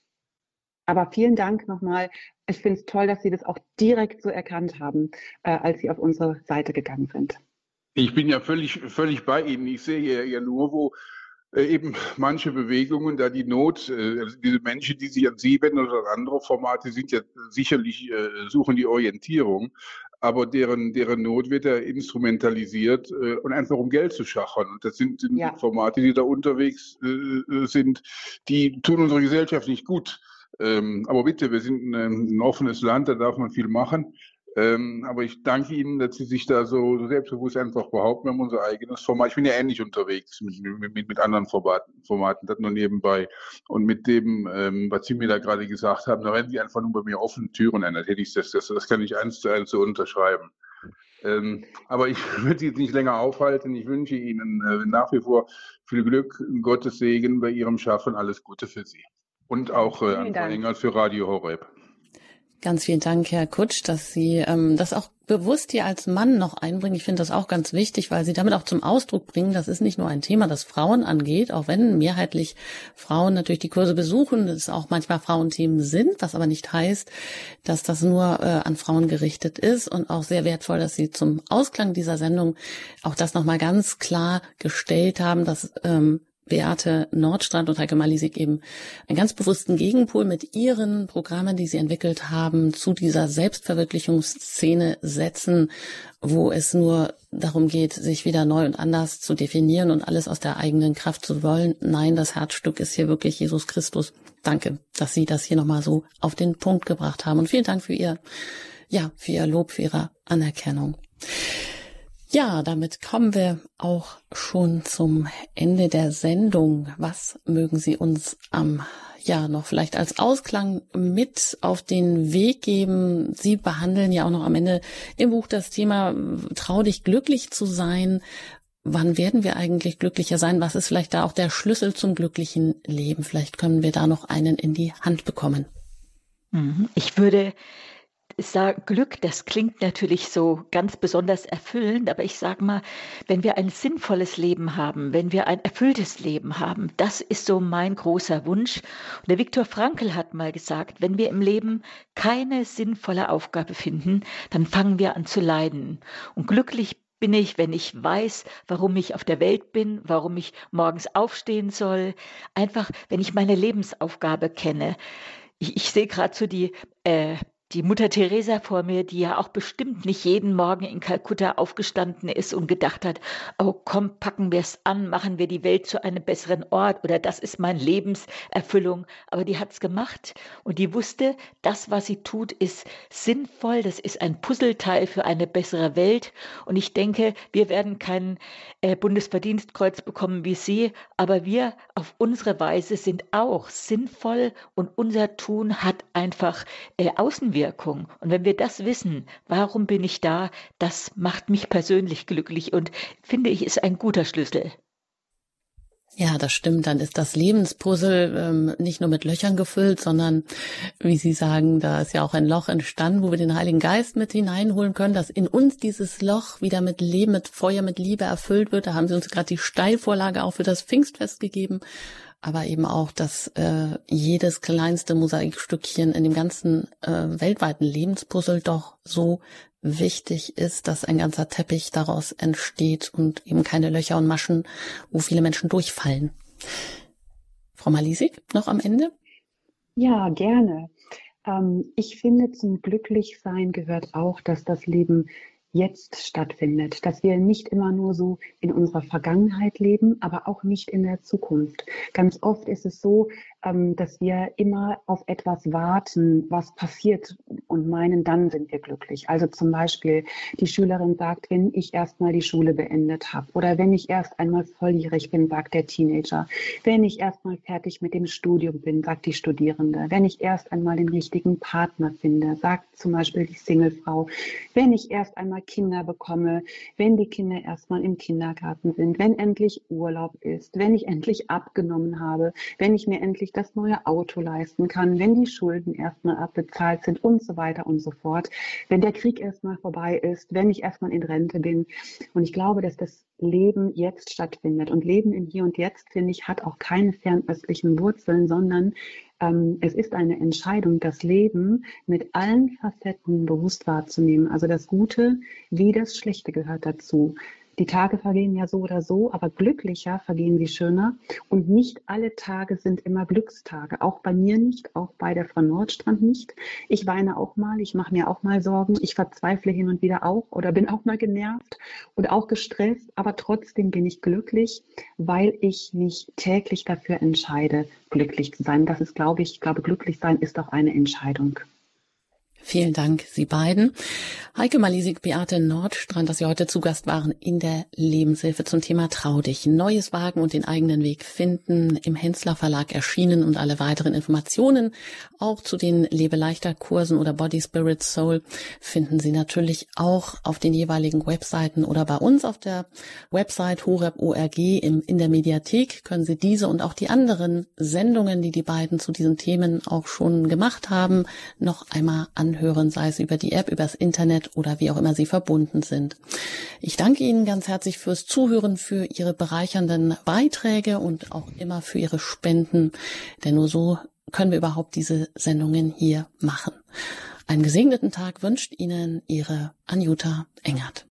Aber vielen Dank nochmal. Ich finde es toll, dass Sie das auch direkt so erkannt haben, äh, als Sie auf unsere Seite gegangen sind. Ich bin ja völlig, völlig bei Ihnen. Ich sehe ja nur, wo äh, eben manche Bewegungen, da die Not, äh, also diese Menschen, die sich an Sie wenden oder an andere Formate, sind ja sicherlich, äh, suchen die Orientierung, aber deren, deren Not wird ja instrumentalisiert und einfach um Geld zu schachern. Und das sind, sind ja. Formate, die da unterwegs sind, die tun unserer Gesellschaft nicht gut. Ähm, aber bitte, wir sind ein, ein offenes Land, da darf man viel machen. Ähm, aber ich danke Ihnen, dass Sie sich da so selbstbewusst einfach behaupten. Wir haben unser eigenes Format. Ich bin ja ähnlich unterwegs mit, mit, mit anderen Formaten, Formaten, das nur nebenbei. Und mit dem, ähm, was Sie mir da gerade gesagt haben, da rennen Sie einfach nur bei mir offene Türen ein. Das, hätte ich, das, das, das kann ich eins zu eins so unterschreiben. Ähm, aber ich (laughs) würde Sie jetzt nicht länger aufhalten. Ich wünsche Ihnen äh, nach wie vor viel Glück, Gottes Segen bei Ihrem Schaffen. Alles Gute für Sie. Und auch äh, an Frau Engert für Radio Horeb. Ganz vielen Dank, Herr Kutsch, dass Sie ähm, das auch bewusst hier als Mann noch einbringen. Ich finde das auch ganz wichtig, weil Sie damit auch zum Ausdruck bringen, das ist nicht nur ein Thema, das Frauen angeht, auch wenn mehrheitlich Frauen natürlich die Kurse besuchen, es auch manchmal Frauenthemen sind, was aber nicht heißt, dass das nur äh, an Frauen gerichtet ist und auch sehr wertvoll, dass Sie zum Ausklang dieser Sendung auch das nochmal ganz klar gestellt haben, dass ähm, Beate Nordstrand und Heike Malisik eben einen ganz bewussten Gegenpol mit ihren Programmen, die sie entwickelt haben, zu dieser Selbstverwirklichungsszene setzen, wo es nur darum geht, sich wieder neu und anders zu definieren und alles aus der eigenen Kraft zu wollen. Nein, das Herzstück ist hier wirklich Jesus Christus. Danke, dass Sie das hier nochmal so auf den Punkt gebracht haben und vielen Dank für Ihr, ja, für Ihr Lob, für Ihre Anerkennung. Ja, damit kommen wir auch schon zum Ende der Sendung. Was mögen Sie uns am ja noch vielleicht als Ausklang mit auf den Weg geben? Sie behandeln ja auch noch am Ende im Buch das Thema Trau dich glücklich zu sein. Wann werden wir eigentlich glücklicher sein? Was ist vielleicht da auch der Schlüssel zum glücklichen Leben? Vielleicht können wir da noch einen in die Hand bekommen. Mhm. Ich würde sage, Glück, das klingt natürlich so ganz besonders erfüllend, aber ich sage mal, wenn wir ein sinnvolles Leben haben, wenn wir ein erfülltes Leben haben, das ist so mein großer Wunsch. Und der Viktor Frankl hat mal gesagt, wenn wir im Leben keine sinnvolle Aufgabe finden, dann fangen wir an zu leiden. Und glücklich bin ich, wenn ich weiß, warum ich auf der Welt bin, warum ich morgens aufstehen soll. Einfach, wenn ich meine Lebensaufgabe kenne. Ich, ich sehe gerade so die äh, die Mutter Teresa vor mir, die ja auch bestimmt nicht jeden Morgen in Kalkutta aufgestanden ist und gedacht hat, oh komm, packen wir es an, machen wir die Welt zu einem besseren Ort oder das ist meine Lebenserfüllung. Aber die hat es gemacht und die wusste, das, was sie tut, ist sinnvoll, das ist ein Puzzleteil für eine bessere Welt. Und ich denke, wir werden kein äh, Bundesverdienstkreuz bekommen wie sie, aber wir auf unsere Weise sind auch sinnvoll und unser Tun hat einfach äh, Außenwirkungen. Wirkung. Und wenn wir das wissen, warum bin ich da, das macht mich persönlich glücklich und finde ich, ist ein guter Schlüssel. Ja, das stimmt. Dann ist das Lebenspuzzle ähm, nicht nur mit Löchern gefüllt, sondern, wie Sie sagen, da ist ja auch ein Loch entstanden, wo wir den Heiligen Geist mit hineinholen können, dass in uns dieses Loch wieder mit Leben, mit Feuer, mit Liebe erfüllt wird. Da haben Sie uns gerade die Steilvorlage auch für das Pfingstfest gegeben aber eben auch, dass äh, jedes kleinste Mosaikstückchen in dem ganzen äh, weltweiten Lebenspuzzle doch so wichtig ist, dass ein ganzer Teppich daraus entsteht und eben keine Löcher und Maschen, wo viele Menschen durchfallen. Frau Malisik, noch am Ende? Ja, gerne. Ähm, ich finde, zum Glücklichsein gehört auch, dass das Leben jetzt stattfindet, dass wir nicht immer nur so in unserer Vergangenheit leben, aber auch nicht in der Zukunft. Ganz oft ist es so, ähm, dass wir immer auf etwas warten, was passiert und meinen, dann sind wir glücklich. Also zum Beispiel die Schülerin sagt, wenn ich erstmal die Schule beendet habe oder wenn ich erst einmal volljährig bin, sagt der Teenager, wenn ich erstmal fertig mit dem Studium bin, sagt die Studierende, wenn ich erst einmal den richtigen Partner finde, sagt zum Beispiel die Singlefrau, wenn ich erst einmal Kinder bekomme, wenn die Kinder erstmal im Kindergarten sind, wenn endlich Urlaub ist, wenn ich endlich abgenommen habe, wenn ich mir endlich das neue Auto leisten kann, wenn die Schulden erstmal abbezahlt sind und so weiter und so fort, wenn der Krieg erstmal vorbei ist, wenn ich erstmal in Rente bin. Und ich glaube, dass das Leben jetzt stattfindet. Und Leben im Hier und Jetzt, finde ich, hat auch keine fernöstlichen Wurzeln, sondern ähm, es ist eine Entscheidung, das Leben mit allen Facetten bewusst wahrzunehmen. Also das Gute wie das Schlechte gehört dazu. Die Tage vergehen ja so oder so, aber glücklicher vergehen sie schöner. Und nicht alle Tage sind immer Glückstage. Auch bei mir nicht, auch bei der Frau Nordstrand nicht. Ich weine auch mal, ich mache mir auch mal Sorgen, ich verzweifle hin und wieder auch oder bin auch mal genervt und auch gestresst, aber trotzdem bin ich glücklich, weil ich mich täglich dafür entscheide, glücklich zu sein. Das ist, glaube ich, ich glaube, glücklich sein ist auch eine Entscheidung. Vielen Dank, Sie beiden. Heike Malisik, Beate Nordstrand, dass Sie heute zu Gast waren in der Lebenshilfe zum Thema Trau dich. Neues Wagen und den eigenen Weg finden. Im Hensler Verlag erschienen und alle weiteren Informationen auch zu den Lebeleichter Kursen oder Body Spirit Soul finden Sie natürlich auch auf den jeweiligen Webseiten oder bei uns auf der Website horeb.org in der Mediathek können Sie diese und auch die anderen Sendungen, die die beiden zu diesen Themen auch schon gemacht haben, noch einmal an anhören, sei es über die App, übers Internet oder wie auch immer Sie verbunden sind. Ich danke Ihnen ganz herzlich fürs Zuhören, für Ihre bereichernden Beiträge und auch immer für Ihre Spenden, denn nur so können wir überhaupt diese Sendungen hier machen. Einen gesegneten Tag wünscht Ihnen Ihre Anjuta Engert.